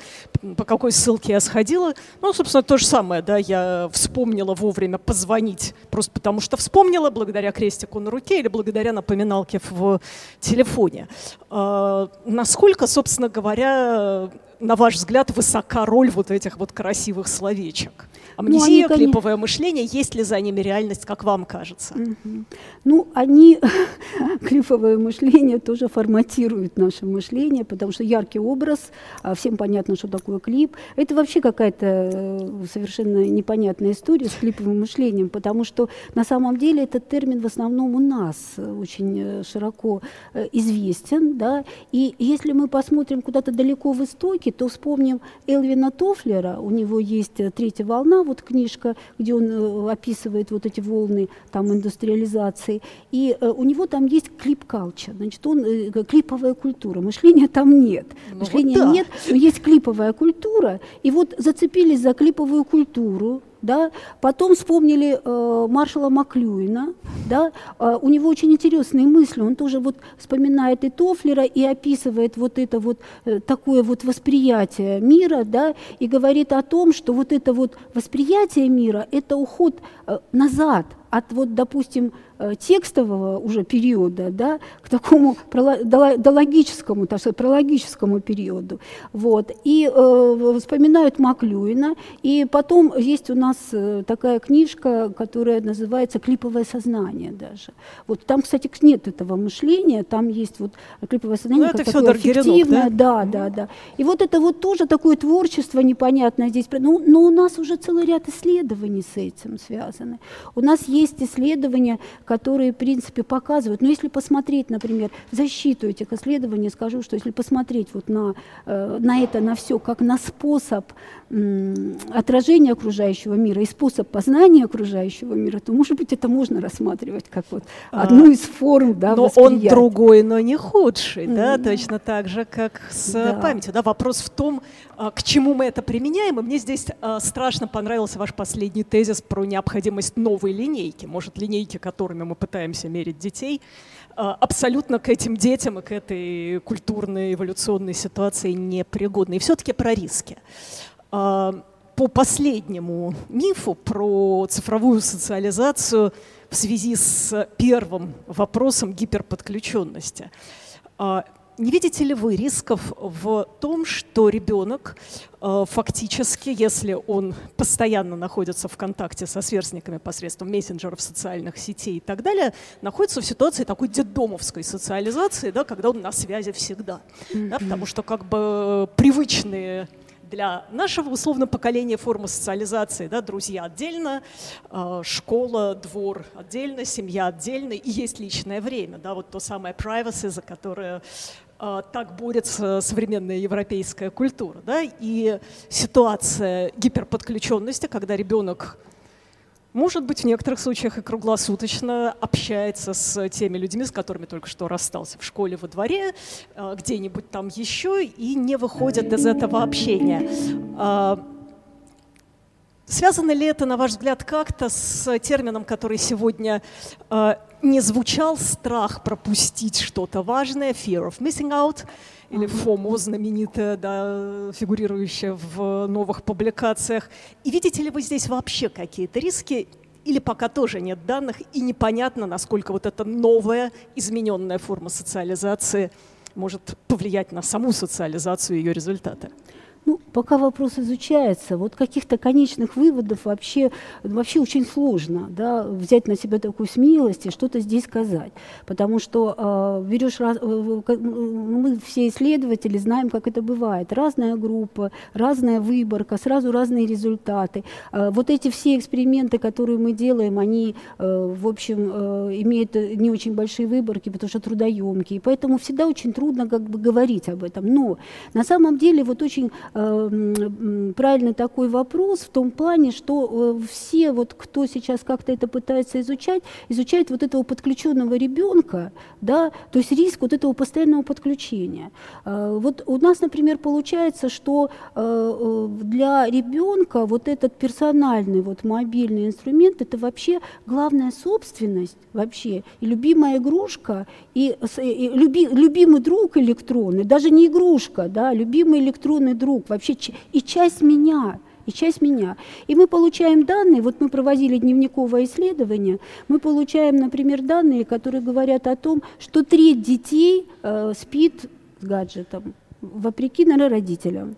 по какой ссылке я сходила. Ну, собственно, то же самое, да, я вспомнила вовремя позвонить, просто потому что вспомнила, благодаря крестику на руке или благодаря напоминалке в телефоне. А, насколько, собственно говоря, на ваш взгляд, высока роль вот этих вот красивых словечек? Амнезия, ну, они, клиповое мышление, есть ли за ними реальность, как вам кажется? Угу. Ну, они, клиповое мышление тоже форматируют наше мышление, потому что яркий образ, а всем понятно, что такое клип. Это вообще какая-то э, совершенно непонятная история с клиповым мышлением, потому что на самом деле этот термин в основном у нас очень э, широко э, известен, да, и если мы посмотрим куда-то далеко в истоки, то вспомним Элвина Тофлера, у него есть «Третья волна», вот книжка, где он э, описывает вот эти волны там индустриализации. И э, у него там есть клип-калча, значит, он э, клиповая культура. Мышления там нет. Ну, Мышления вот да. нет, но есть клиповая культура. И вот зацепились за клиповую культуру, да, потом вспомнили э, маршала Маклюина, да, э, у него очень интересные мысли, он тоже вот вспоминает и Тофлера, и описывает вот это вот э, такое вот восприятие мира, да, и говорит о том, что вот это вот восприятие мира – это уход э, назад, от вот, допустим, текстового уже периода да, к такому дологическому, так сказать, прологическому периоду. Вот. И э, вспоминают Маклюина. И потом есть у нас э, такая книжка, которая называется «Клиповое сознание» даже. Вот там, кстати, нет этого мышления, там есть вот клиповое сознание, ну, как такое фиктивное. Да, да, да, да. И вот это вот тоже такое творчество непонятное здесь. Но, но у нас уже целый ряд исследований с этим связаны. У нас есть исследования, которые, в принципе, показывают. Но если посмотреть, например, защиту этих исследований, скажу, что если посмотреть вот на, э, на это, на все, как на способ отражения окружающего мира и способ познания окружающего мира, то, может быть, это можно рассматривать как вот а, одну из форм да, Но он другой, но не худший, да, точно так же, как с да. памятью. Да, вопрос в том, а, к чему мы это применяем. И мне здесь а, страшно понравился ваш последний тезис про необходимость новой линейки. Может, линейки, которыми мы пытаемся мерить детей, абсолютно к этим детям и к этой культурной эволюционной ситуации непригодны. И все-таки про риски. А, по последнему мифу про цифровую социализацию в связи с первым вопросом гиперподключенности. Не видите ли вы рисков в том, что ребенок а, фактически, если он постоянно находится в контакте со сверстниками посредством мессенджеров, социальных сетей и так далее, находится в ситуации такой детдомовской социализации, да, когда он на связи всегда. Mm-hmm. Да, потому что как бы привычные для нашего условно поколения формы социализации, да, друзья отдельно, э, школа, двор отдельно, семья отдельно, и есть личное время, да, вот то самое privacy, за которое э, так борется современная европейская культура, да, и ситуация гиперподключенности, когда ребенок может быть, в некоторых случаях и круглосуточно общается с теми людьми, с которыми только что расстался в школе, во дворе, э, где-нибудь там еще, и не выходит из этого общения. Связано ли это, на ваш взгляд, как-то с термином, который сегодня э, не звучал, страх пропустить что-то важное, fear of missing out, или ФОМО знаменитая, да, фигурирующая в новых публикациях. И видите ли вы здесь вообще какие-то риски или пока тоже нет данных, и непонятно, насколько вот эта новая, измененная форма социализации может повлиять на саму социализацию и ее результаты? Ну, пока вопрос изучается, вот каких-то конечных выводов вообще, вообще очень сложно да, взять на себя такую смелость и что-то здесь сказать. Потому что э, берешь, раз, э, мы все исследователи знаем, как это бывает. Разная группа, разная выборка, сразу разные результаты. Э, вот эти все эксперименты, которые мы делаем, они, э, в общем, э, имеют не очень большие выборки, потому что трудоемкие. Поэтому всегда очень трудно как бы говорить об этом. Но на самом деле вот очень правильный такой вопрос в том плане, что э, все, вот, кто сейчас как-то это пытается изучать, изучают вот этого подключенного ребенка, да, то есть риск вот этого постоянного подключения. Э, вот у нас, например, получается, что э для ребенка вот этот персональный вот мобильный инструмент это вообще главная собственность вообще, и любимая игрушка, и, и люби, любимый друг электронный, даже не игрушка, да, любимый электронный друг, вообще и часть меня, и часть меня. И мы получаем данные, вот мы проводили дневниковое исследование, мы получаем, например, данные, которые говорят о том, что треть детей э, спит с гаджетом, вопреки, наверное, родителям.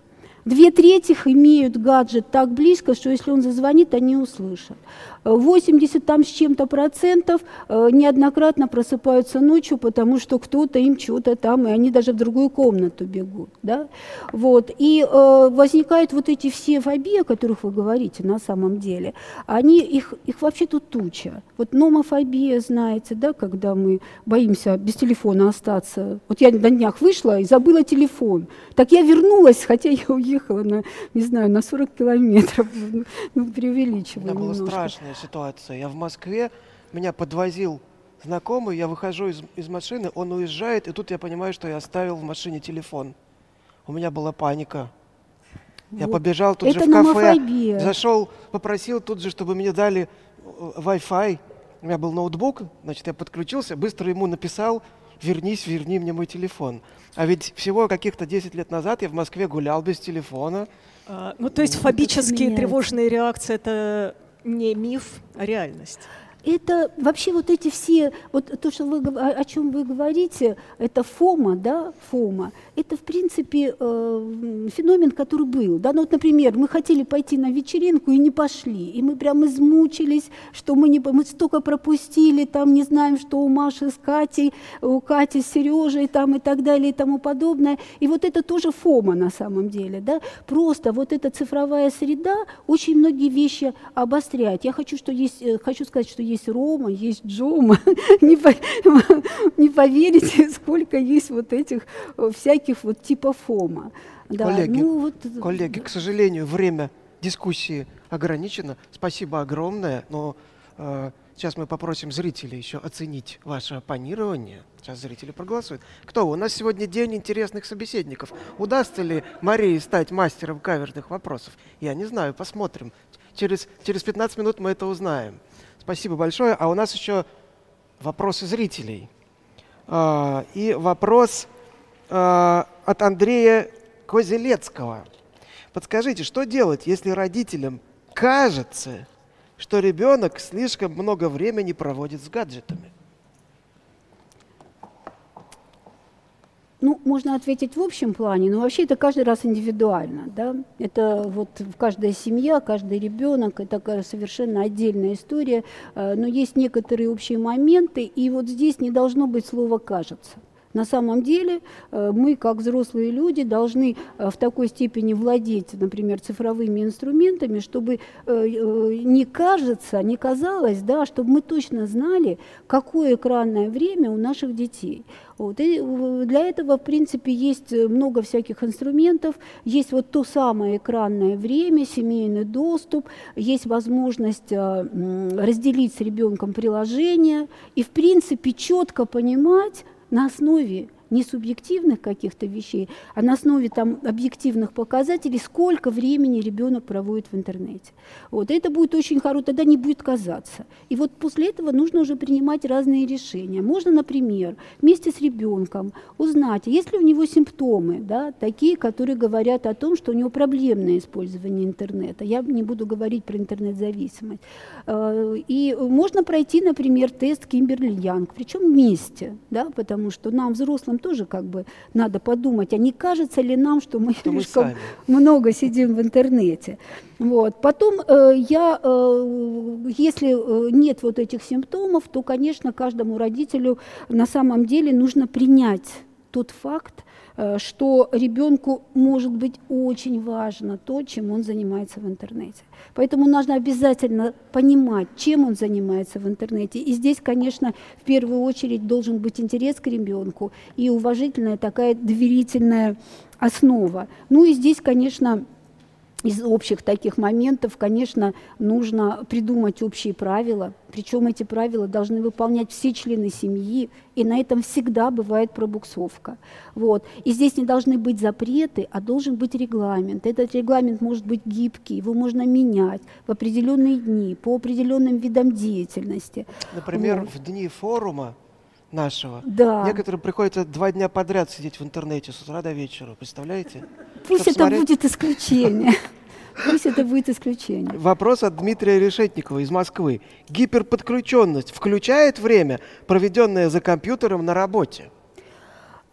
Две трети имеют гаджет так близко, что если он зазвонит, они услышат. 80 там с чем-то процентов э, неоднократно просыпаются ночью, потому что кто-то им что-то там, и они даже в другую комнату бегут. Да? Вот. И э, возникают вот эти все фобии, о которых вы говорите на самом деле, они, их, их вообще тут туча. Вот номофобия, знаете, да, когда мы боимся без телефона остаться. Вот я на днях вышла и забыла телефон. Так я вернулась, хотя я уехала на, не знаю, на 40 километров. Ну, преувеличиваю Это было страшно ситуация. Я в Москве, меня подвозил знакомый, я выхожу из, из машины, он уезжает, и тут я понимаю, что я оставил в машине телефон. У меня была паника. Вот. Я побежал тут Это же в кафе, зашел, попросил тут же, чтобы мне дали э, Wi-Fi. У меня был ноутбук, значит, я подключился, быстро ему написал, вернись, верни мне мой телефон. А ведь всего каких-то 10 лет назад я в Москве гулял без телефона. А, ну, то есть фобические тревожные реакции – это не миф, а реальность это вообще вот эти все, вот то, что вы, о чем вы говорите, это фома, да, фома, это, в принципе, э, феномен, который был. Да? Ну, вот, например, мы хотели пойти на вечеринку и не пошли, и мы прям измучились, что мы, не, мы столько пропустили, там не знаем, что у Маши с Катей, у Кати с Сережей там, и так далее и тому подобное. И вот это тоже фома на самом деле. Да? Просто вот эта цифровая среда очень многие вещи обостряет. Я хочу, что есть, э, хочу сказать, что есть Рома, есть Джома. не, по, не поверите, сколько есть вот этих э, всяких вот типа ФОМа. Да, коллеги, ну, вот, коллеги, к сожалению, время дискуссии ограничено. Спасибо огромное, но э, сейчас мы попросим зрителей еще оценить ваше оппонирование. Сейчас зрители проголосуют. Кто? У нас сегодня день интересных собеседников. Удастся ли Марии стать мастером каверных вопросов? Я не знаю, посмотрим. Через, через 15 минут мы это узнаем. Спасибо большое. А у нас еще вопросы зрителей. А, и вопрос а, от Андрея Козелецкого. Подскажите, что делать, если родителям кажется, что ребенок слишком много времени проводит с гаджетами? Ну, можно ответить в общем плане, но вообще это каждый раз индивидуально. Да? Это вот каждая семья, каждый ребенок, это совершенно отдельная история, э, но есть некоторые общие моменты, и вот здесь не должно быть слова «кажется». На самом деле э, мы, как взрослые люди, должны э, в такой степени владеть, например, цифровыми инструментами, чтобы не кажется, не казалось, да, чтобы мы точно знали, какое экранное время у наших детей. Вот. И для этого, в принципе, есть э, много всяких инструментов. Есть вот то самое экранное время, семейный доступ, есть возможность э, разделить с ребенком приложение и, в принципе, четко понимать на основе не субъективных каких-то вещей, а на основе там объективных показателей, сколько времени ребенок проводит в интернете. Вот это будет очень хорошо, тогда не будет казаться. И вот после этого нужно уже принимать разные решения. Можно, например, вместе с ребенком узнать, есть ли у него симптомы, да, такие, которые говорят о том, что у него проблемное использование интернета. Я не буду говорить про интернет-зависимость. Э, и можно пройти, например, тест Кимберли-Янг, причем вместе, да, потому что нам, взрослым, тоже как бы надо подумать, а не кажется ли нам, что мы что слишком мы много сидим в интернете. Вот. Потом э, я, э, если э, нет вот этих симптомов, то, конечно, каждому родителю на самом деле нужно принять тот факт, что ребенку может быть очень важно то, чем он занимается в интернете. Поэтому нужно обязательно понимать, чем он занимается в интернете. И здесь, конечно, в первую очередь должен быть интерес к ребенку и уважительная такая доверительная основа. Ну и здесь, конечно, из общих таких моментов, конечно, нужно придумать общие правила, причем эти правила должны выполнять все члены семьи, и на этом всегда бывает пробуксовка. Вот. И здесь не должны быть запреты, а должен быть регламент. Этот регламент может быть гибкий, его можно менять в определенные дни, по определенным видам деятельности. Например, вот. в дни форума нашего. Да. Некоторым приходится два дня подряд сидеть в интернете с утра до вечера, представляете? Пусть Чтоб это смотреть... будет исключение. Пусть это будет исключение. Вопрос от Дмитрия Решетникова из Москвы. Гиперподключенность включает время, проведенное за компьютером на работе?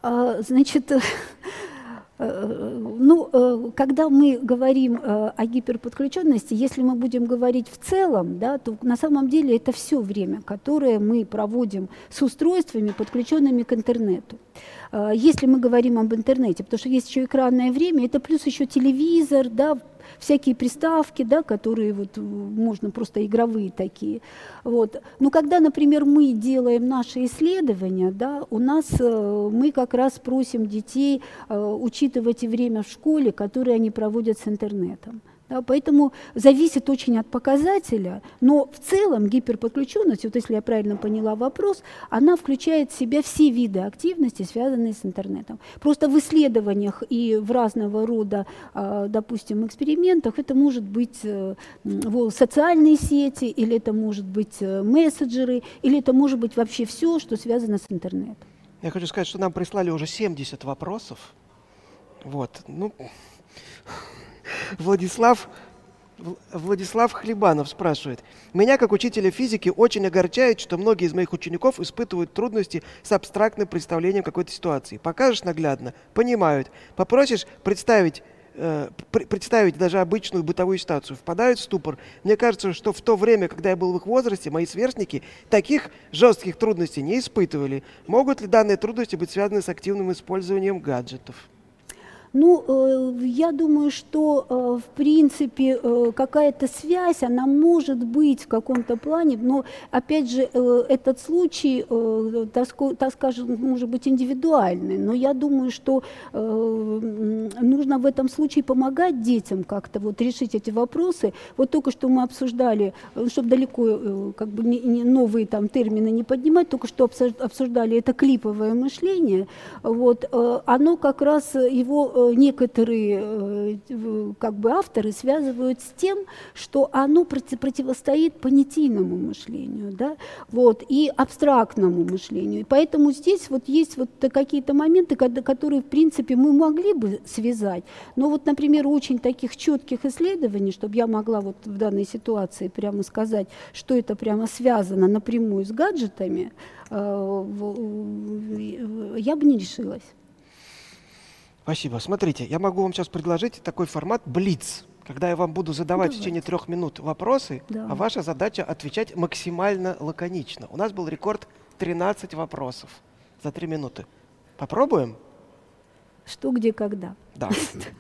А, значит, ну, э, когда мы говорим э, о гиперподключенности, если мы будем говорить в целом, да, то на самом деле это все время, которое мы проводим с устройствами, подключенными к интернету. Если мы говорим об интернете, потому что есть еще экранное время, это плюс еще телевизор, да, всякие приставки, да, которые вот можно просто игровые такие. Вот. Но когда, например, мы делаем наши исследования, да, у нас э, мы как раз просим детей э, учитывать и время в школе, которое они проводят с интернетом. Поэтому зависит очень от показателя, но в целом гиперподключенность, вот если я правильно поняла вопрос, она включает в себя все виды активности, связанные с интернетом. Просто в исследованиях и в разного рода, а, допустим, экспериментах это может быть э, социальные сети, или это может быть э, мессенджеры, или это может быть вообще все, что связано с интернетом. Я хочу сказать, что нам прислали уже 70 вопросов. Вот, ну, Владислав, Владислав Хлебанов спрашивает. Меня, как учителя физики, очень огорчает, что многие из моих учеников испытывают трудности с абстрактным представлением какой-то ситуации. Покажешь наглядно, понимают. Попросишь представить э, представить даже обычную бытовую ситуацию, впадают в ступор. Мне кажется, что в то время, когда я был в их возрасте, мои сверстники таких жестких трудностей не испытывали. Могут ли данные трудности быть связаны с активным использованием гаджетов? Ну, э, я думаю, что, э, в принципе, э, какая-то связь, она может быть в каком-то плане, но, опять же, этот случай, так скажем, может быть индивидуальный, но я думаю, что нужно в этом случае помогать детям как-то вот решить эти вопросы. Вот только что мы обсуждали, чтобы далеко как бы не, новые там термины не поднимать, только что обсуждали это клиповое мышление, вот, оно как раз его некоторые э, как бы авторы связывают с тем, что оно противостоит понятийному мышлению, да, вот, и абстрактному мышлению. И поэтому здесь вот есть вот какие-то моменты, которые, в принципе, мы могли бы связать. Но вот, например, очень таких четких исследований, чтобы я могла вот в данной ситуации прямо сказать, что это прямо связано напрямую с гаджетами, э, я бы не решилась. Спасибо. Смотрите, я могу вам сейчас предложить такой формат «Блиц», когда я вам буду задавать Давайте. в течение трех минут вопросы, да. а ваша задача отвечать максимально лаконично. У нас был рекорд 13 вопросов за три минуты. Попробуем? Что, где, когда? Да.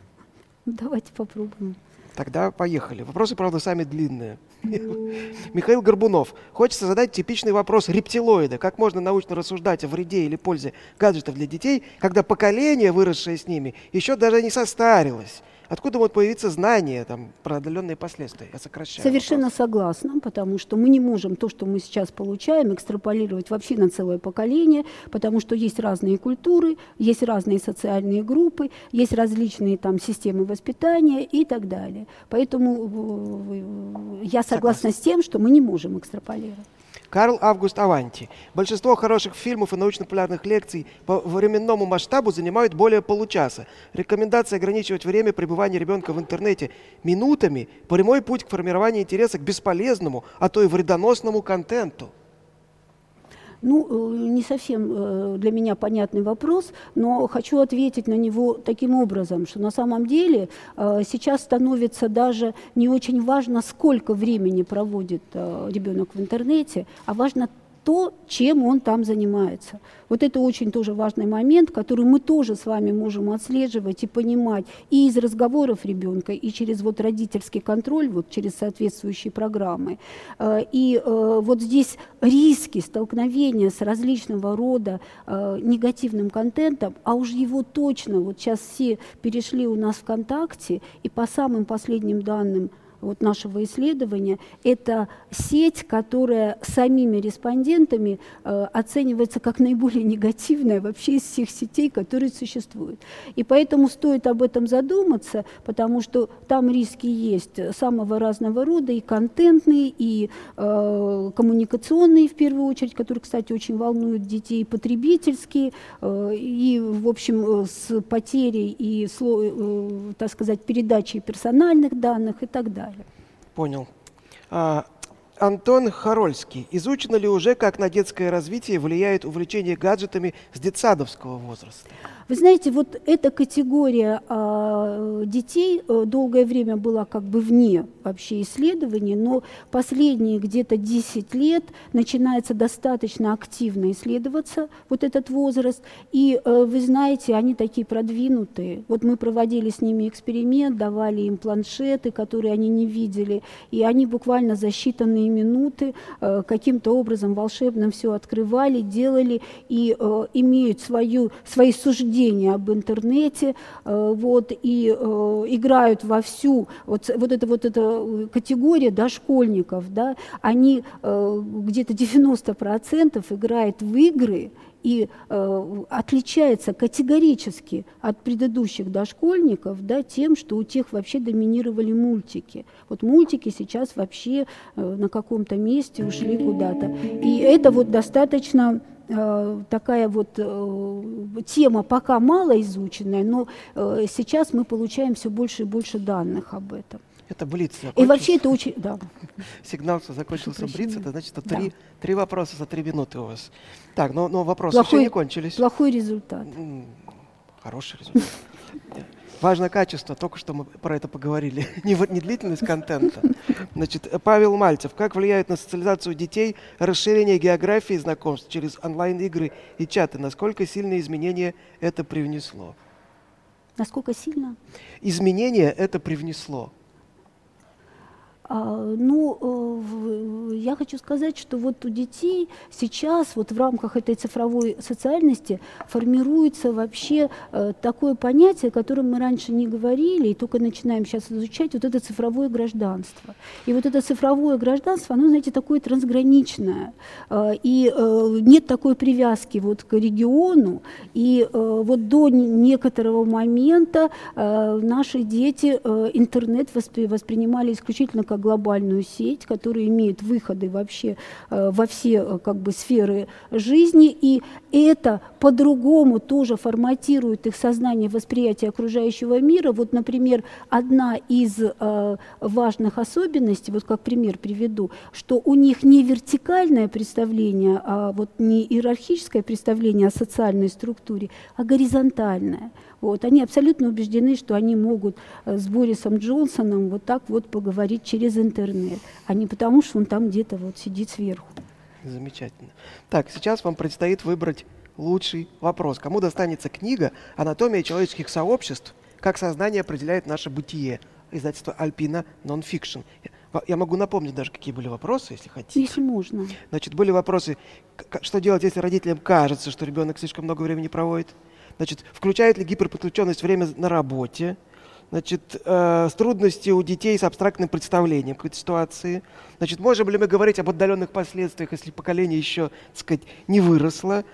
Давайте попробуем. Тогда поехали. Вопросы, правда, сами длинные. Михаил Горбунов. Хочется задать типичный вопрос рептилоида. Как можно научно рассуждать о вреде или пользе гаджетов для детей, когда поколение, выросшее с ними, еще даже не состарилось? Откуда могут появиться знания там, про отдаленные последствия? Я сокращаю. Совершенно вопрос. согласна, потому что мы не можем то, что мы сейчас получаем, экстраполировать вообще на целое поколение, потому что есть разные культуры, есть разные социальные группы, есть различные там системы воспитания и так далее. Поэтому э, я согласна, согласна. с тем, что мы не можем экстраполировать. Карл Август Аванти. Большинство хороших фильмов и научно-популярных лекций по временному масштабу занимают более получаса. Рекомендация ограничивать время пребывания ребенка в интернете минутами – прямой путь к формированию интереса к бесполезному, а то и вредоносному контенту. Ну, э, не совсем э, для меня понятный вопрос, но хочу ответить на него таким образом, что на самом деле э, сейчас становится даже не очень важно, сколько времени проводит ребенок в интернете, а важно то, чем он там занимается. Вот это очень тоже важный момент, который мы тоже с вами можем отслеживать и понимать и из разговоров ребенка, и через вот родительский контроль, вот через соответствующие программы. Э, и э, вот здесь риски столкновения с различного рода э, негативным контентом, а уж его точно, вот сейчас все перешли у нас ВКонтакте, и по самым последним данным – вот нашего исследования, это сеть, которая самими респондентами э, оценивается как наиболее негативная вообще из всех сетей, которые существуют. И поэтому стоит об этом задуматься, потому что там риски есть самого разного рода, и контентные, и э, коммуникационные в первую очередь, которые, кстати, очень волнуют детей, потребительские, э, и, в общем, э, с потерей и, э, так сказать, передачей персональных данных и так далее. Понял. А, Антон Харольский. Изучено ли уже, как на детское развитие влияет увлечение гаджетами с детсадовского возраста? Вы знаете, вот эта категория э, детей э, долгое время была как бы вне вообще исследований, но последние где-то 10 лет начинается достаточно активно исследоваться вот этот возраст. И э, вы знаете, они такие продвинутые. Вот мы проводили с ними эксперимент, давали им планшеты, которые они не видели, и они буквально за считанные минуты э, каким-то образом волшебным все открывали, делали и имеют свою, свои суждения суждения об интернете, э, вот, и э, играют во всю, вот, вот эта вот эта категория да, школьников, да, они э, где-то 90% играют в игры, и э, отличается категорически от предыдущих дошкольников да, тем, что у тех вообще доминировали мультики. Вот мультики сейчас вообще э, на каком-то месте ушли куда-то. И это вот достаточно Э, такая вот э, тема пока мало изученная, но э, сейчас мы получаем все больше и больше данных об этом. Это блиц И вообще это очень... Да. Сигнал, что закончился блиц, это значит, что да. три, три вопроса за три минуты у вас. Так, но, но вопросы плохой, еще не кончились. Плохой результат. Хороший результат. Важно качество, только что мы про это поговорили, не, не длительность контента. Значит, Павел Мальцев. Как влияет на социализацию детей расширение географии знакомств через онлайн-игры и чаты? Насколько сильные изменения это привнесло? Насколько сильно? Изменения это привнесло. А, ну, э, я хочу сказать, что вот у детей сейчас вот в рамках этой цифровой социальности формируется вообще э, такое понятие, о котором мы раньше не говорили и только начинаем сейчас изучать, вот это цифровое гражданство. И вот это цифровое гражданство, оно, знаете, такое трансграничное. Э, и нет такой привязки вот к региону. И вот до некоторого момента наши дети интернет воспринимали исключительно как как глобальную сеть, которая имеет выходы вообще э, во все э, как бы, сферы жизни, и это по-другому тоже форматирует их сознание, восприятие окружающего мира. Вот, например, одна из э, важных особенностей, вот как пример приведу, что у них не вертикальное представление, а вот не иерархическое представление о социальной структуре, а горизонтальное. Вот. Они абсолютно убеждены, что они могут э, с Борисом Джонсоном вот так вот поговорить через интернет, а не потому, что он там где-то вот сидит сверху. Замечательно. Так, сейчас вам предстоит выбрать лучший вопрос. Кому достанется книга «Анатомия человеческих сообществ. Как сознание определяет наше бытие» издательство «Альпина Нонфикшн». Я могу напомнить даже, какие были вопросы, если хотите. Если можно. Значит, были вопросы, что делать, если родителям кажется, что ребенок слишком много времени проводит Значит, включает ли гиперподключенность время на работе? Значит, э, трудности у детей с абстрактным представлением какой-то ситуации. Значит, можем ли мы говорить об отдаленных последствиях, если поколение еще, так сказать, не выросло?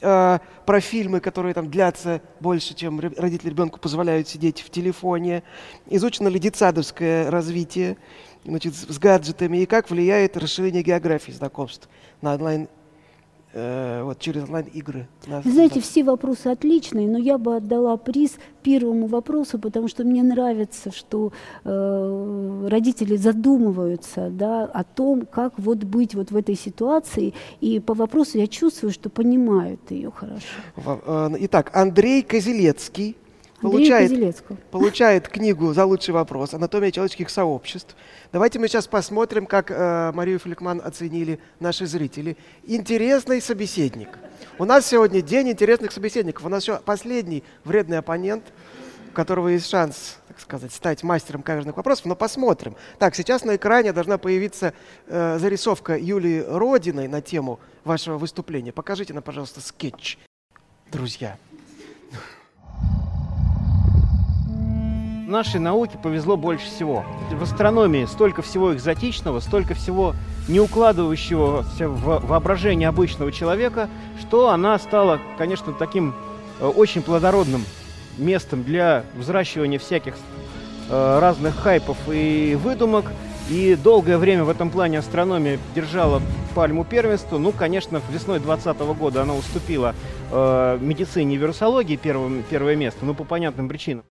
Э, про фильмы, которые там длятся больше, чем родители ребенку позволяют сидеть в телефоне. Изучено ли детсадовское развитие значит, с гаджетами и как влияет расширение географии знакомств на онлайн э, вот через онлайн-игры. Знаете, все вопросы отличные, но я бы отдала приз первому вопросу, потому что мне нравится, что э, родители задумываются да, о том, как вот быть вот в этой ситуации, и по вопросу я чувствую, что понимают ее хорошо. Э, итак, Андрей Козелецкий получает, получает книгу за лучший вопрос «Анатомия человеческих сообществ». Давайте мы сейчас посмотрим, как э, Марию Фликман оценили наши зрители. Интересный собеседник. У нас сегодня день интересных собеседников. У нас еще последний вредный оппонент, у которого есть шанс, так сказать, стать мастером каверзных вопросов, но посмотрим. Так, сейчас на экране должна появиться э, зарисовка Юлии Родиной на тему вашего выступления. Покажите нам, пожалуйста, скетч, друзья. Нашей науке повезло больше всего. В астрономии столько всего экзотичного, столько всего не укладывающегося в воображение обычного человека, что она стала, конечно, таким э, очень плодородным местом для взращивания всяких э, разных хайпов и выдумок. И долгое время в этом плане астрономия держала пальму первенства. Ну, конечно, весной 2020 года она уступила э, медицине и вирусологии первым, первое место, ну, по понятным причинам.